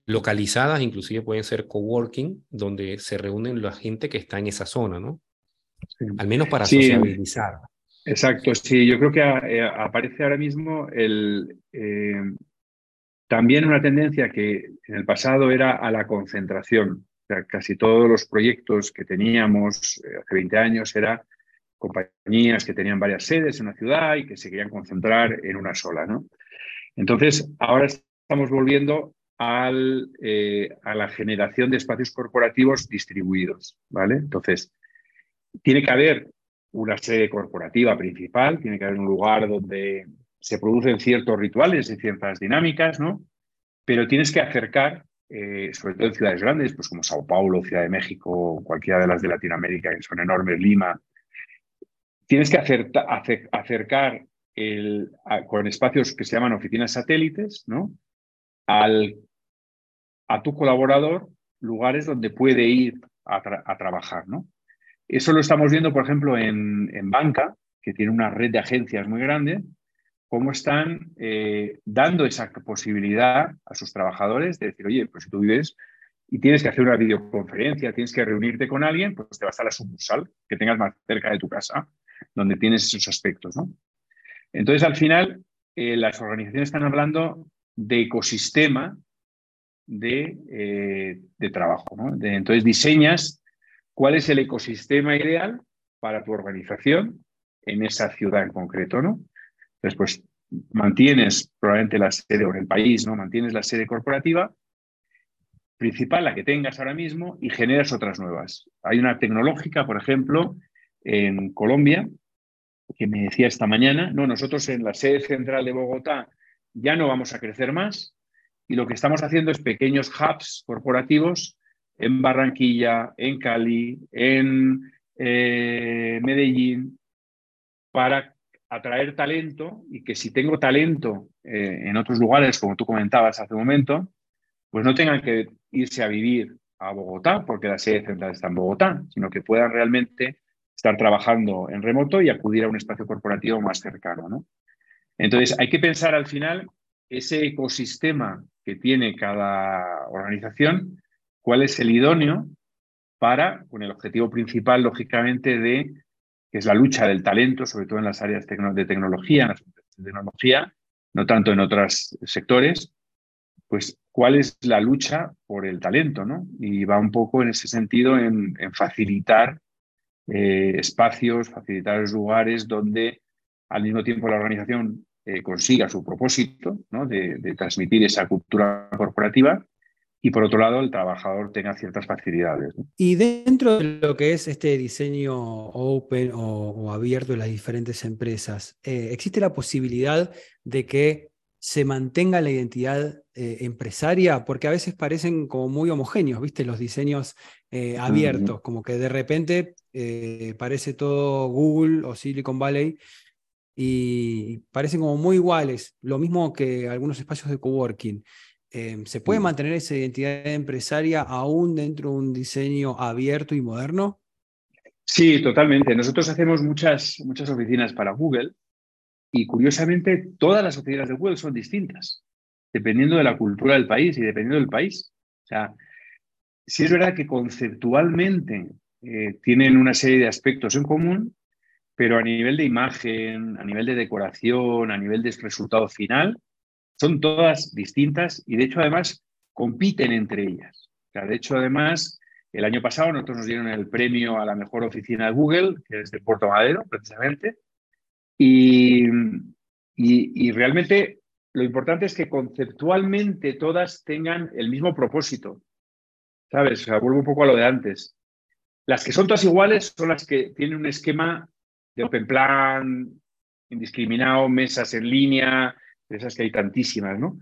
localizadas, inclusive pueden ser coworking, donde se reúnen la gente que está en esa zona, ¿no? Al menos para sociabilizar. Exacto, sí, yo creo que eh, aparece ahora mismo el, eh, también una tendencia que en el pasado era a la concentración. O sea, casi todos los proyectos que teníamos eh, hace 20 años eran compañías que tenían varias sedes en una ciudad y que se querían concentrar en una sola, ¿no? Entonces, ahora estamos volviendo eh, a la generación de espacios corporativos distribuidos, ¿vale? Entonces, tiene que haber una sede corporativa principal, tiene que haber un lugar donde se producen ciertos rituales y ciertas dinámicas, ¿no? Pero tienes que acercar, eh, sobre todo en ciudades grandes, pues como Sao Paulo, Ciudad de México, cualquiera de las de Latinoamérica, que son enormes, Lima, tienes que acercar con espacios que se llaman oficinas satélites, ¿no? A tu colaborador lugares donde puede ir a, trabajar, ¿no? Eso lo estamos viendo, por ejemplo, en, banca, que tiene una red de agencias muy grande, cómo están eh, dando esa posibilidad a sus trabajadores de decir, oye, pues si tú vives y tienes que hacer una videoconferencia, tienes que reunirte con alguien, pues te vas a la sucursal que tengas más cerca de tu casa, donde tienes esos aspectos, ¿no? Entonces, al final, eh, las organizaciones están hablando de ecosistema de, eh, trabajo. ¿no? entonces, diseñas cuál es el ecosistema ideal para tu organización en esa ciudad en concreto. ¿no? Entonces, pues mantienes probablemente la sede o en el país, ¿no? mantienes la sede corporativa principal, la que tengas ahora mismo, y generas otras nuevas. Hay una tecnológica, por ejemplo, en Colombia, que me decía esta mañana, no, nosotros en la sede central de Bogotá ya no vamos a crecer más y lo que estamos haciendo es pequeños hubs corporativos en Barranquilla, en Cali, en eh, Medellín, para atraer talento y que si tengo talento eh, en otros lugares, como tú comentabas hace un momento, pues no tengan que irse a vivir a Bogotá, porque la sede central está en Bogotá, sino que puedan realmente estar trabajando en remoto y acudir a un espacio corporativo más cercano. ¿no? Entonces, hay que pensar al final ese ecosistema que tiene cada organización, cuál es el idóneo para, con el objetivo principal, lógicamente, de que es la lucha del talento, sobre todo en las áreas de tecnología, en las de tecnología, no tanto en otros sectores, pues cuál es la lucha por el talento, ¿no? Y va un poco en ese sentido en facilitar eh, espacios, facilitar lugares donde al mismo tiempo la organización eh, consiga su propósito ¿no? de, transmitir esa cultura corporativa y por otro lado el trabajador tenga ciertas facilidades. Y dentro de lo que es este diseño open o, abierto de las diferentes empresas, eh, ¿existe la posibilidad de que se mantenga la identidad eh, empresaria, porque a veces parecen como muy homogéneos, ¿viste? Los diseños abiertos, como que de repente eh, parece todo Google o Silicon Valley y parecen como muy iguales, lo mismo que algunos espacios de coworking. ¿Se puede mantener esa identidad empresaria aún dentro de un diseño abierto y moderno? Sí, totalmente. Nosotros hacemos muchas, muchas oficinas para Google y curiosamente, todas las sociedades de Google son distintas, dependiendo de la cultura del país y dependiendo del país. O sea, sí es verdad que conceptualmente eh, tienen una serie de aspectos en común, pero a nivel de imagen, a nivel de decoración, a nivel de resultado final, son todas distintas y de hecho además compiten entre ellas. O sea, de hecho además, el año pasado nosotros nos dieron el premio a la mejor oficina de Google, que es de Puerto Madero, precisamente, y, y, realmente lo importante es que conceptualmente todas tengan el mismo propósito. ¿Sabes? O sea, vuelvo un poco a lo de antes. Las que son todas iguales son las que tienen un esquema de open plan, indiscriminado, mesas en línea, esas que hay tantísimas, ¿no?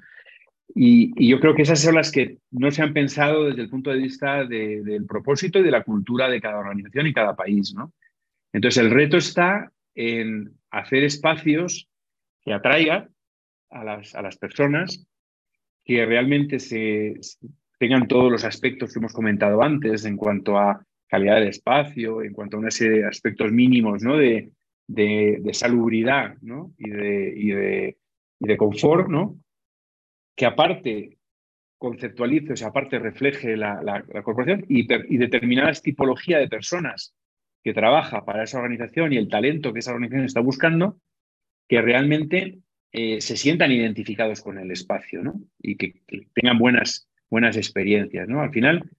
Y, y, yo creo que esas son las que no se han pensado desde el punto de vista del propósito y de la cultura de cada organización y cada país, ¿no? Entonces, el reto está en hacer espacios que atraigan a las, a las personas, que realmente se, tengan todos los aspectos que hemos comentado antes en cuanto a calidad del espacio, en cuanto a una serie de aspectos mínimos ¿no? de, salubridad ¿no? y, de, confort, ¿no? que aparte conceptualice, o aparte refleje la, corporación y, y, determinadas tipologías de personas que trabaja para esa organización y el talento que esa organización está buscando, que realmente eh, se sientan identificados con el espacio ¿no? y que, tengan buenas, buenas experiencias. ¿no? Al final,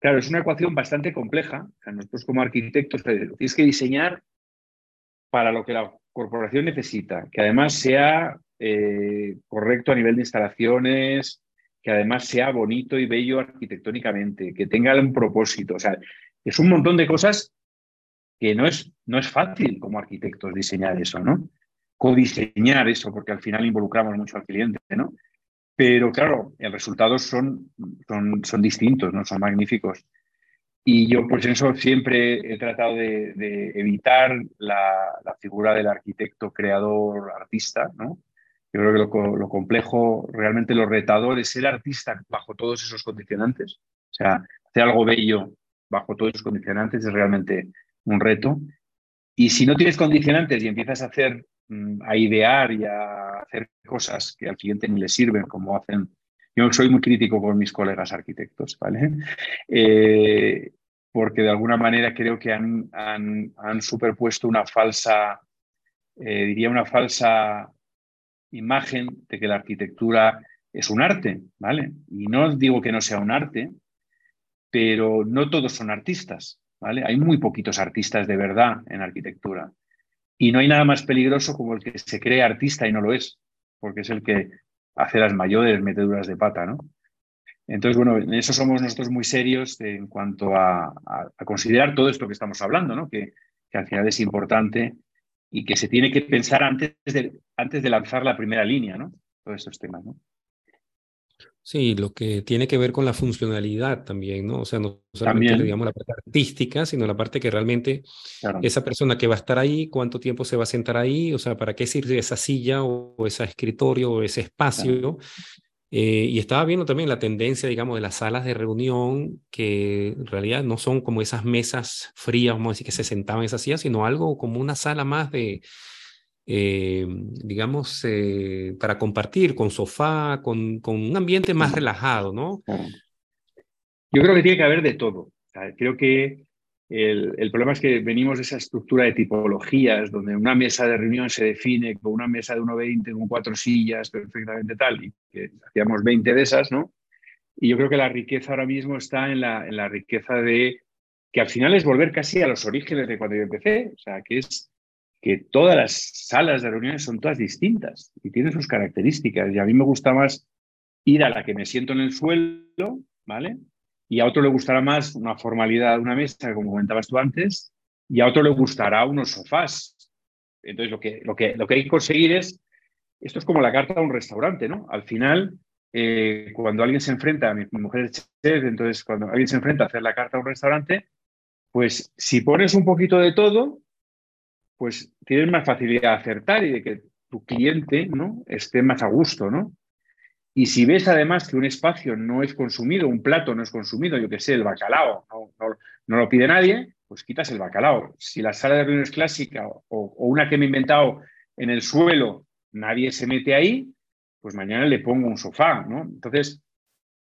claro, es una ecuación bastante compleja. nosotros como arquitectos eh, tienes que diseñar para lo que la corporación necesita, que además sea eh, correcto a nivel de instalaciones, que además sea bonito y bello arquitectónicamente, que tenga un propósito. O sea, es un montón de cosas que no es, no es fácil como arquitectos diseñar eso, ¿no? Codiseñar eso, porque al final involucramos mucho al cliente, ¿no? Pero claro, los resultados son, son, son distintos, ¿no? Son magníficos. Y yo, en eso siempre he tratado de, evitar la, figura del arquitecto, creador, artista, ¿no? Yo creo que lo, complejo, realmente lo retador es ser artista bajo todos esos condicionantes. O sea, hacer algo bello bajo todos esos condicionantes es realmente un reto. Y si no tienes condicionantes y empiezas a hacer, a idear y a hacer cosas que al cliente ni le sirven, como hacen yo soy muy crítico con mis colegas arquitectos, ¿vale? Eh, porque de alguna manera creo que han, han, superpuesto una falsa, eh, diría una falsa imagen de que la arquitectura es un arte, ¿vale? Y no digo que no sea un arte, pero no todos son artistas, ¿vale? Hay muy poquitos artistas de verdad en arquitectura. Y no hay nada más peligroso como el que se cree artista y no lo es, porque es el que hace las mayores meteduras de pata, ¿no? Entonces, bueno, en eso somos nosotros muy serios en cuanto a, considerar todo esto que estamos hablando, ¿no? Que, al final es importante y que se tiene que pensar antes de, antes de lanzar la primera línea, ¿no? Todos estos temas, ¿no? Sí, lo que tiene que ver con la funcionalidad también, ¿no? O sea, no solamente digamos la parte artística, sino la parte que realmente esa persona que va a estar ahí, cuánto tiempo se va a sentar ahí, o sea, para qué sirve esa silla o, ese escritorio o ese espacio. Eh, y estaba viendo también la tendencia, digamos, de las salas de reunión, que en realidad no son como esas mesas frías, vamos a decir, que se sentaban en esas sillas, sino algo como una sala más de, eh, digamos, eh, para compartir con sofá, con, con, un ambiente más relajado, ¿no? Yo creo que tiene que haber de todo. creo que el, el, problema es que venimos de esa estructura de tipologías, donde una mesa de reunión se define con una mesa de 1,20 con cuatro sillas perfectamente tal, y que hacíamos 20 de esas, ¿no? Y yo creo que la riqueza ahora mismo está en la, en la riqueza de que al final es volver casi a los orígenes de cuando yo empecé, o sea, que es que todas las salas de reuniones son todas distintas y tienen sus características. Y a mí me gusta más ir a la que me siento en el suelo, ¿vale? Y a otro le gustará más una formalidad una mesa, como comentabas tú antes, y a otro le gustará unos sofás. Entonces, lo que, lo que, lo que hay que conseguir es, esto es como la carta de un restaurante, ¿no? Al final, eh, cuando alguien se enfrenta, mi, mujer es chef, entonces cuando alguien se enfrenta a hacer la carta de un restaurante, pues si pones un poquito de todo, pues tienes más facilidad de acertar y de que tu cliente ¿no? esté más a gusto, ¿no? Y si ves además que un espacio no es consumido, un plato no es consumido, yo que sé, el bacalao, no, lo pide nadie, pues quitas el bacalao. Si la sala de reuniones clásica o, o, una que me he inventado en el suelo, nadie se mete ahí, pues mañana le pongo un sofá, ¿no? Entonces,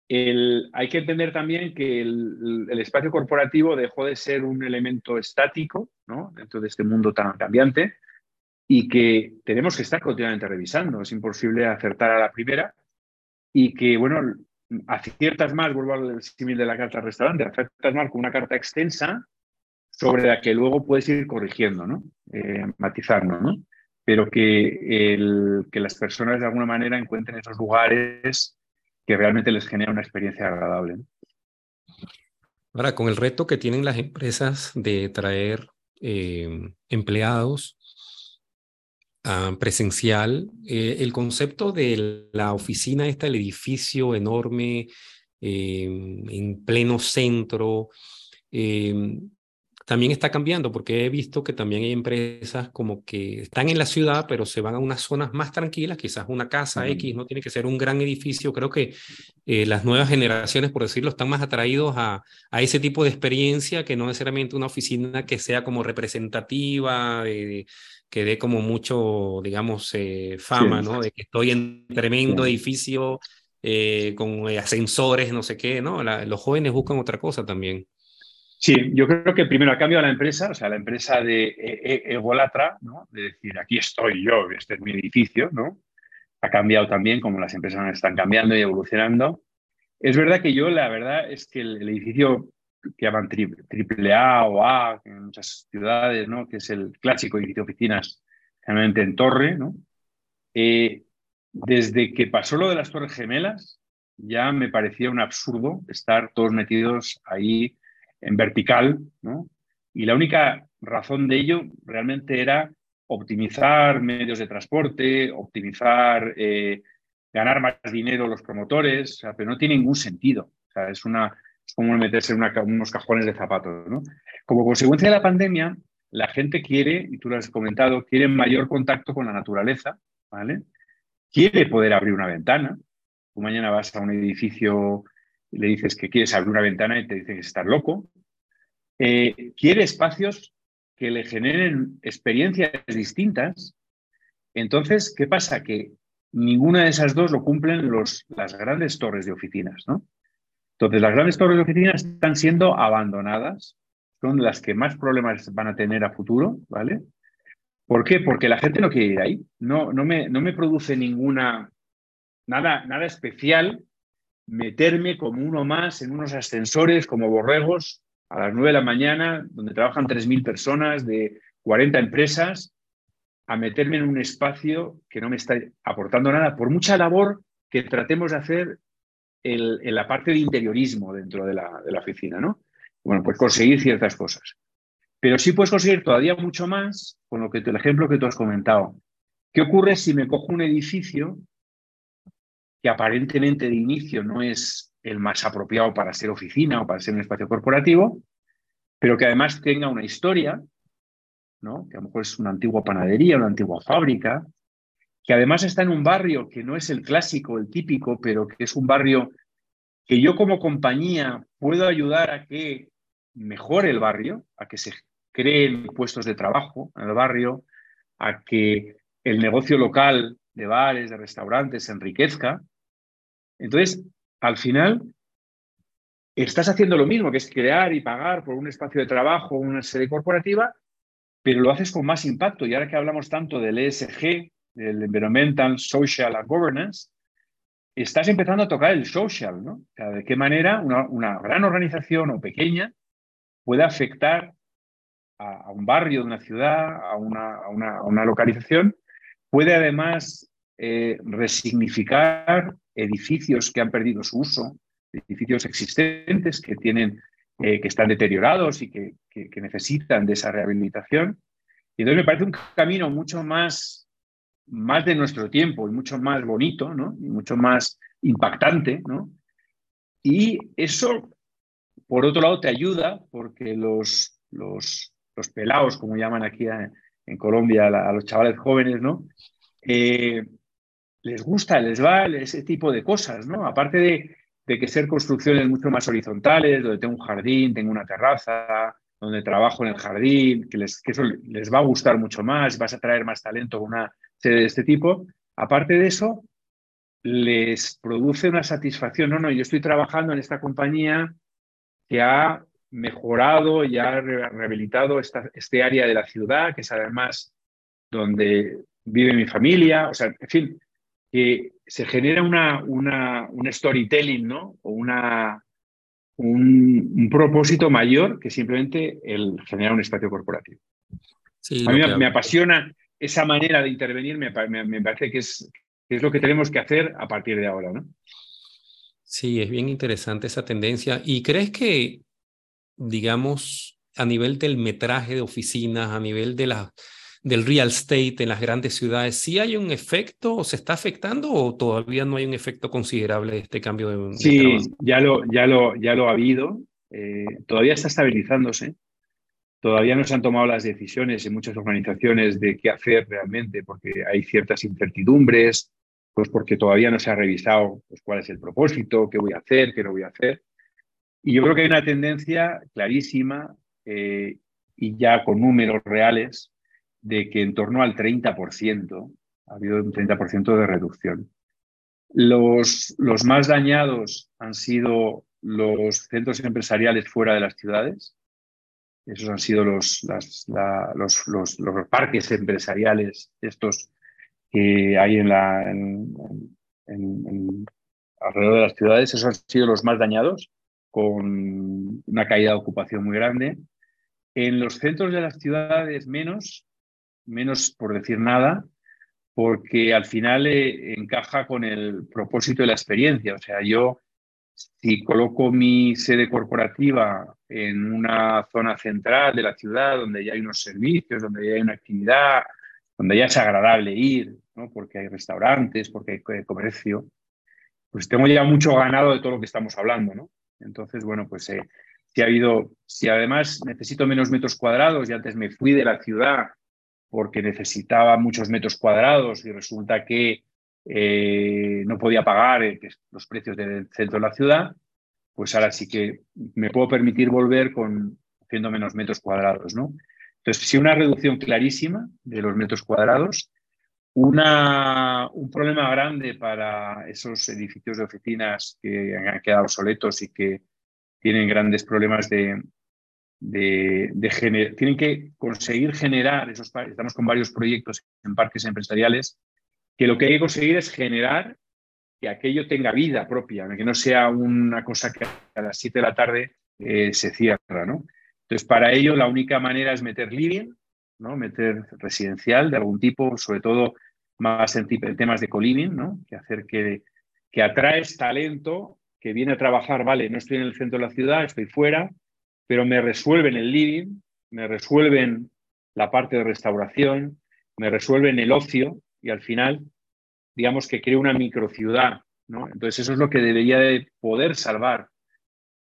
hay que entender también que el, espacio corporativo dejó de ser un elemento estático ¿no? dentro de este mundo tan cambiante y que tenemos que estar continuamente revisando. Es imposible acertar a la primera y que, bueno, aciertas más, vuelvo al símil de la carta al restaurante, aciertas más con una carta extensa sobre la que luego puedes ir corrigiendo, ¿no? Eh, ¿no? Pero que, el, que las personas de alguna manera encuentren esos lugares que realmente les genera una experiencia agradable. Ahora, con el reto que tienen las empresas de traer eh, empleados a presencial, eh, el concepto de la oficina, esta, el edificio enorme eh, en pleno centro, también está cambiando porque he visto que también hay empresas como que están en la ciudad, pero se van a unas zonas más tranquilas, quizás una casa X, no tiene que ser un gran edificio. Creo que eh, las nuevas generaciones, por decirlo, están más atraídos a, a, ese tipo de experiencia que no necesariamente una oficina que sea como representativa, que dé como mucho, digamos, eh, fama, ¿no? De que estoy en tremendo edificio eh, con ascensores, no sé qué, ¿no? los jóvenes buscan otra cosa también. Sí, yo creo que primero ha cambiado la empresa, o sea, la empresa de e, e, egolatra, ¿no? De decir, aquí estoy yo, este es mi edificio, ¿no? Ha cambiado también, como las empresas están cambiando y evolucionando. Es verdad que yo, la verdad es que el, edificio que llaman triple A o A en muchas ciudades, ¿no? Que es el clásico edificio de oficinas, generalmente en torre, ¿no? Eh, desde que pasó lo de las Torres Gemelas, ya me parecía un absurdo estar todos metidos ahí en vertical, ¿no? Y la única razón de ello realmente era optimizar medios de transporte, optimizar, eh, ganar más dinero los promotores, pero no tiene ningún sentido. O sea, es una, Es como meterse en unos cajones de zapatos. ¿no? Como consecuencia de la pandemia, la gente quiere, y tú lo has comentado, quiere mayor contacto con la naturaleza, ¿vale? Quiere poder abrir una ventana. Tú mañana vas a un edificio le dices que quieres abrir una ventana y te dicen que estás loco. Eh, quiere espacios que le generen experiencias distintas. Entonces, ¿qué pasa? Que ninguna de esas dos lo cumplen los, las grandes torres de oficinas, ¿no? Entonces, las grandes torres de oficinas están siendo abandonadas, son las que más problemas van a tener a futuro, ¿vale? ¿Por qué? Porque la gente no quiere ir ahí. No, no, me, no me produce ninguna, nada, nada especial meterme como uno más en unos ascensores como borregos a las 9 de la mañana, donde trabajan 3.000 personas de 40 empresas, a meterme en un espacio que no me está aportando nada, por mucha labor que tratemos de hacer en la parte de interiorismo dentro de la, de la oficina, ¿no? Bueno, pues conseguir ciertas cosas. Pero sí puedes conseguir todavía mucho más con lo que el ejemplo que tú has comentado. ¿Qué ocurre si me cojo un edificio que aparentemente de inicio no es el más apropiado para ser oficina o para ser un espacio corporativo, pero que además tenga una historia, ¿no? que a lo mejor es una antigua panadería, una antigua fábrica, que además está en un barrio que no es el clásico, el típico, pero que es un barrio que yo como compañía puedo ayudar a que mejore el barrio, a que se creen puestos de trabajo en el barrio, a que el negocio local de bares, de restaurantes se enriquezca. Entonces, al final, estás haciendo lo mismo, que es crear y pagar por un espacio de trabajo, una sede corporativa, pero lo haces con más impacto. Y ahora que hablamos tanto del ESG, del Environmental, Social and Governance, estás empezando a tocar el social, ¿no? O sea, de qué manera una, gran organización o pequeña puede afectar a, un barrio de una ciudad, a una localización Puede además eh, resignificar edificios que han perdido su uso, edificios existentes que, tienen, eh, que están deteriorados y que, que, necesitan de esa rehabilitación. Y entonces me parece un camino mucho más, más de nuestro tiempo y mucho más bonito, ¿no? Y mucho más impactante, ¿no? Y eso, por otro lado, te ayuda porque los, los, los pelados, como llaman aquí en Colombia a, los chavales jóvenes, ¿no? Eh, les gusta, les va ese tipo de cosas, ¿no? Aparte de, que ser construcciones mucho más horizontales, donde tengo un jardín, tengo una terraza, donde trabajo en el jardín, que, les, que eso les va a gustar mucho más, vas a traer más talento con una sede de este tipo. Aparte de eso, les produce una satisfacción. No, no, yo estoy trabajando en esta compañía que ha mejorado y ha rehabilitado esta, este área de la ciudad, que es además donde vive mi familia, o sea, en fin, que se genera una, una, un storytelling, ¿no? O una, un, propósito mayor que simplemente el generar un espacio corporativo. a mí me, apasiona esa manera de intervenir, me, me, parece que es, que es lo que tenemos que hacer a partir de ahora, ¿no? Sí, es bien interesante esa tendencia. ¿Y crees que digamos, a nivel del metraje de oficinas, a nivel de la, del real estate en las grandes ciudades, ¿sí hay un efecto o se está afectando o todavía no hay un efecto considerable de este cambio de, Sí, ya lo, ya, lo, ya lo ha habido. Eh, todavía está estabilizándose. Todavía no se han tomado las decisiones en muchas organizaciones de qué hacer realmente, porque hay ciertas incertidumbres, pues porque todavía no se ha revisado pues, cuál es el propósito, qué voy a hacer, qué no voy a hacer. Y yo creo que hay una tendencia clarísima eh, y ya con números reales de que en torno al 30% ha habido un 30% de reducción. Los, los más dañados han sido los centros empresariales fuera de las ciudades. Esos han sido los, los, los, parques empresariales, estos que hay en la, alrededor de las ciudades. Esos han sido los más dañados con una caída de ocupación muy grande. En los centros de las ciudades menos, menos por decir nada, porque al final eh, encaja con el propósito de la experiencia. O sea, yo si coloco mi sede corporativa en una zona central de la ciudad donde ya hay unos servicios, donde ya hay una actividad, donde ya es agradable ir, ¿no? porque hay restaurantes, porque hay comercio, pues tengo ya mucho ganado de todo lo que estamos hablando. ¿no? Entonces, bueno, pues eh, si ha habido, si además necesito menos metros cuadrados y antes me fui de la ciudad porque necesitaba muchos metros cuadrados y resulta que eh, no podía pagar eh, los precios del centro de la ciudad, pues ahora sí que me puedo permitir volver con haciendo menos metros cuadrados, ¿no? Entonces, si una reducción clarísima de los metros cuadrados, una, un problema grande para esos edificios de oficinas que han quedado obsoletos y que tienen grandes problemas de, de, tienen que conseguir generar esos, estamos con varios proyectos en parques empresariales, que lo que hay que conseguir es generar que aquello tenga vida propia, que no sea una cosa que a las 7 de la tarde eh, se cierra, ¿no? Entonces, para ello la única manera es meter living, ¿no? Meter residencial de algún tipo, sobre todo más en, temas de co-living, ¿no? Que hacer que, que atraes talento que viene a trabajar, vale, no estoy en el centro de la ciudad, estoy fuera, pero me resuelven el living, me resuelven la parte de restauración, me resuelven el ocio y al final, digamos que creo una microciudad. ¿no? Entonces eso es lo que debería de poder salvar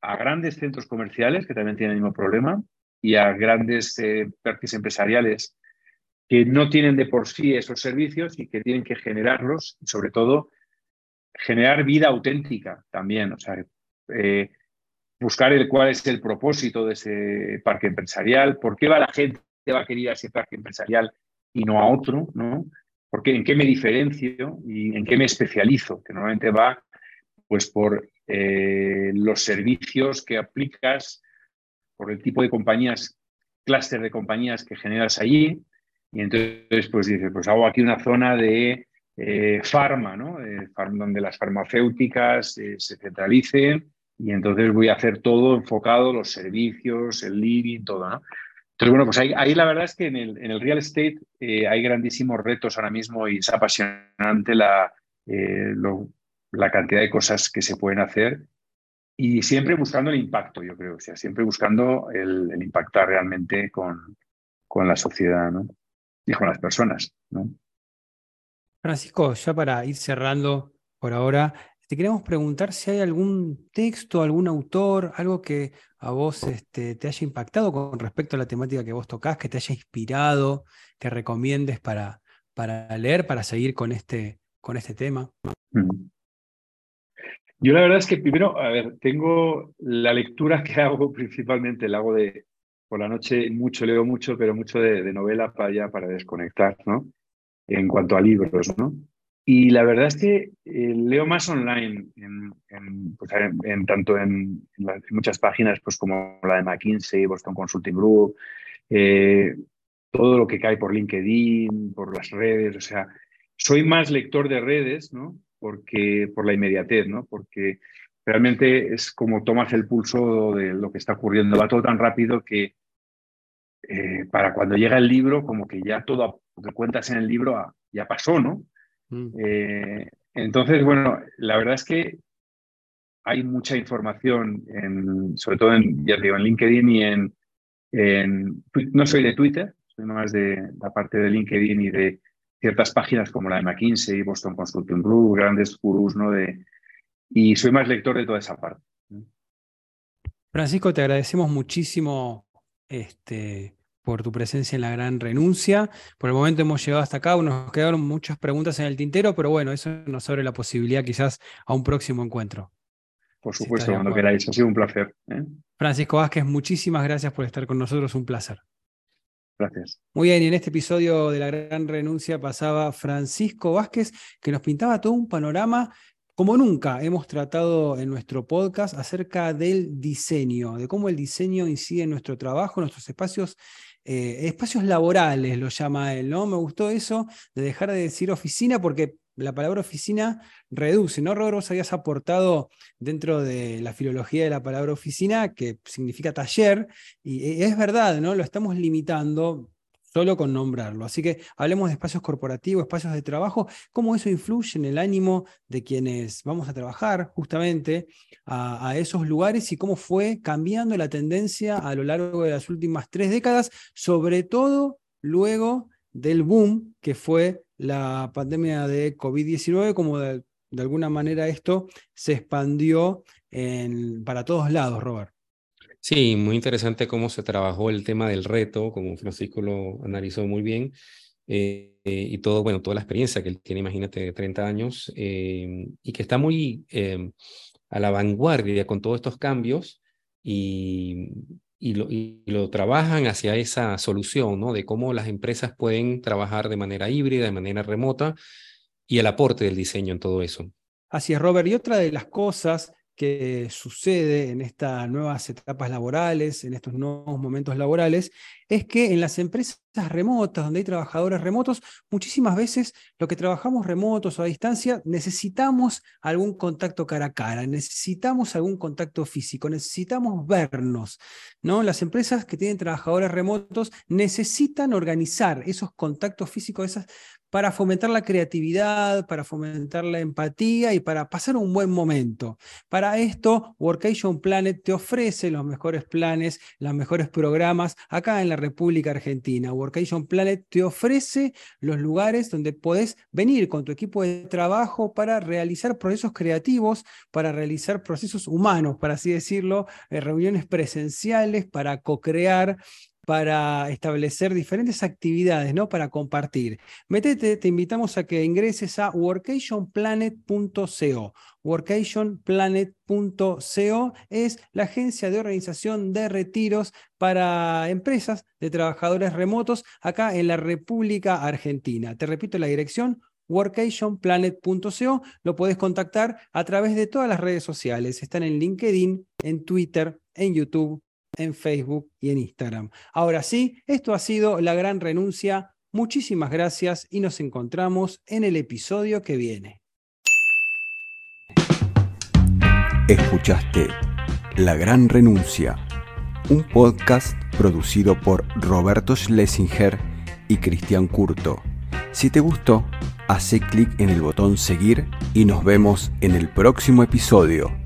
a grandes centros comerciales, que también tienen el mismo problema, y a grandes eh, empresariales que no tienen de por sí esos servicios y que tienen que generarlos, y sobre todo generar vida auténtica también. O sea, eh, buscar el cuál es el propósito de ese parque empresarial, por qué va la gente va a querer a ese parque empresarial y no a otro, ¿no? Porque en qué me diferencio y en qué me especializo, que normalmente va pues por eh, los servicios que aplicas, por el tipo de compañías, clúster de compañías que generas allí, y entonces pues dices, pues hago aquí una zona de eh, farma, ¿no? donde las farmacéuticas eh, se centralicen y entonces voy a hacer todo enfocado, los servicios, el living, todo. Entonces, bueno, pues ahí, la verdad es que en el, en el real estate eh, hay grandísimos retos ahora mismo y es apasionante la, eh, la cantidad de cosas que se pueden hacer y siempre buscando el impacto, yo creo, o sea, siempre buscando el, el impactar realmente con, con la sociedad, ¿no? Y con las personas, ¿no? Francisco, ya para ir cerrando por ahora, te queremos preguntar si hay algún texto, algún autor, algo que a vos este, te haya impactado con respecto a la temática que vos tocás, que te haya inspirado, que recomiendes para, para leer, para seguir con este, con este tema. Yo la verdad es que primero, a ver, tengo la lectura que hago principalmente, la hago de por la noche mucho, leo mucho, pero mucho de, de novela para ya para desconectar, ¿no? En cuanto a libros, ¿no? Y la verdad es que eh, leo más online, en, pues, tanto en, muchas páginas pues, como la de McKinsey, Boston Consulting Group, eh, todo lo que cae por LinkedIn, por las redes. O sea, soy más lector de redes, ¿no? Porque, por la inmediatez, ¿no? Porque realmente es como tomas el pulso de lo que está ocurriendo. Va todo tan rápido que eh, para cuando llega el libro, como que ya todo lo que cuentas en el libro ah, ya pasó, ¿no? Mm. Eh, entonces, bueno, la verdad es que hay mucha información, en, sobre todo en, ya digo, en LinkedIn y en, en, No soy de Twitter, soy más de la parte de LinkedIn y de ciertas páginas como la de McKinsey, Boston Consulting Group, grandes gurús, ¿no? De, y soy más lector de toda esa parte. Francisco, te agradecemos muchísimo este, por tu presencia en la gran renuncia. Por el momento hemos llegado hasta acá, nos quedaron muchas preguntas en el tintero, pero bueno, eso nos abre la posibilidad quizás a un próximo encuentro. Por supuesto, cuando queráis, ha sido un placer. ¿eh? Francisco Vázquez, muchísimas gracias por estar con nosotros, un placer. Gracias. Muy bien, y en este episodio de La Gran Renuncia pasaba Francisco Vázquez, que nos pintaba todo un panorama como nunca hemos tratado en nuestro podcast acerca del diseño, de cómo el diseño incide en nuestro trabajo, en nuestros espacios eh, espacios laborales, lo llama él, ¿no? Me gustó eso de dejar de decir oficina porque la palabra oficina reduce, ¿no, Rodrigo? habías aportado dentro de la filología de la palabra oficina, que significa taller, y eh, es verdad, ¿no? Lo estamos limitando solo con nombrarlo. Así que hablemos de espacios corporativos, espacios de trabajo, cómo eso influye en el ánimo de quienes vamos a trabajar justamente a, esos lugares y cómo fue cambiando la tendencia a lo largo de las últimas tres décadas, sobre todo luego del boom que fue la pandemia de COVID-19, como de alguna manera esto se expandió para todos lados, Robert. Sí, muy interesante cómo se trabajó el tema del reto, como Francisco lo analizó muy bien, eh, y todo, bueno, toda la experiencia que él tiene, imagínate, de 30 años, eh, y que está muy eh, a la vanguardia con todos estos cambios y, lo, y, lo, trabajan hacia esa solución, ¿no? De cómo las empresas pueden trabajar de manera híbrida, de manera remota, y el aporte del diseño en todo eso. Así es, Robert. Y otra de las cosas que sucede en estas nuevas etapas laborales, en estos nuevos momentos laborales, es que en las empresas remotas, donde hay trabajadores remotos, muchísimas veces lo que trabajamos remotos o a distancia, necesitamos algún contacto cara a cara, necesitamos algún contacto físico, necesitamos vernos. ¿no? Las empresas que tienen trabajadores remotos necesitan organizar esos contactos físicos, esas para fomentar la creatividad, para fomentar la empatía y para pasar un buen momento. Para esto, Workation Planet te ofrece los mejores planes, los mejores programas acá en la República Argentina. Workation Planet te ofrece los lugares donde podés venir con tu equipo de trabajo para realizar procesos creativos, para realizar procesos humanos, para así decirlo, eh, reuniones presenciales, para co-crear para establecer diferentes actividades, ¿no? Para compartir. Metete, te invitamos a que ingreses a workationplanet.co. Workationplanet.co es la agencia de organización de retiros para empresas de trabajadores remotos acá en la República Argentina. Te repito la dirección, workationplanet.co. Lo puedes contactar a través de todas las redes sociales. Están en LinkedIn, en Twitter, en YouTube, en Facebook y en Instagram. Ahora sí, esto ha sido La Gran Renuncia. Muchísimas gracias y nos encontramos en el episodio que viene. Escuchaste La Gran Renuncia, un podcast producido por Roberto Schlesinger y Cristian Curto. Si te gustó, hace clic en el botón seguir y nos vemos en el próximo episodio.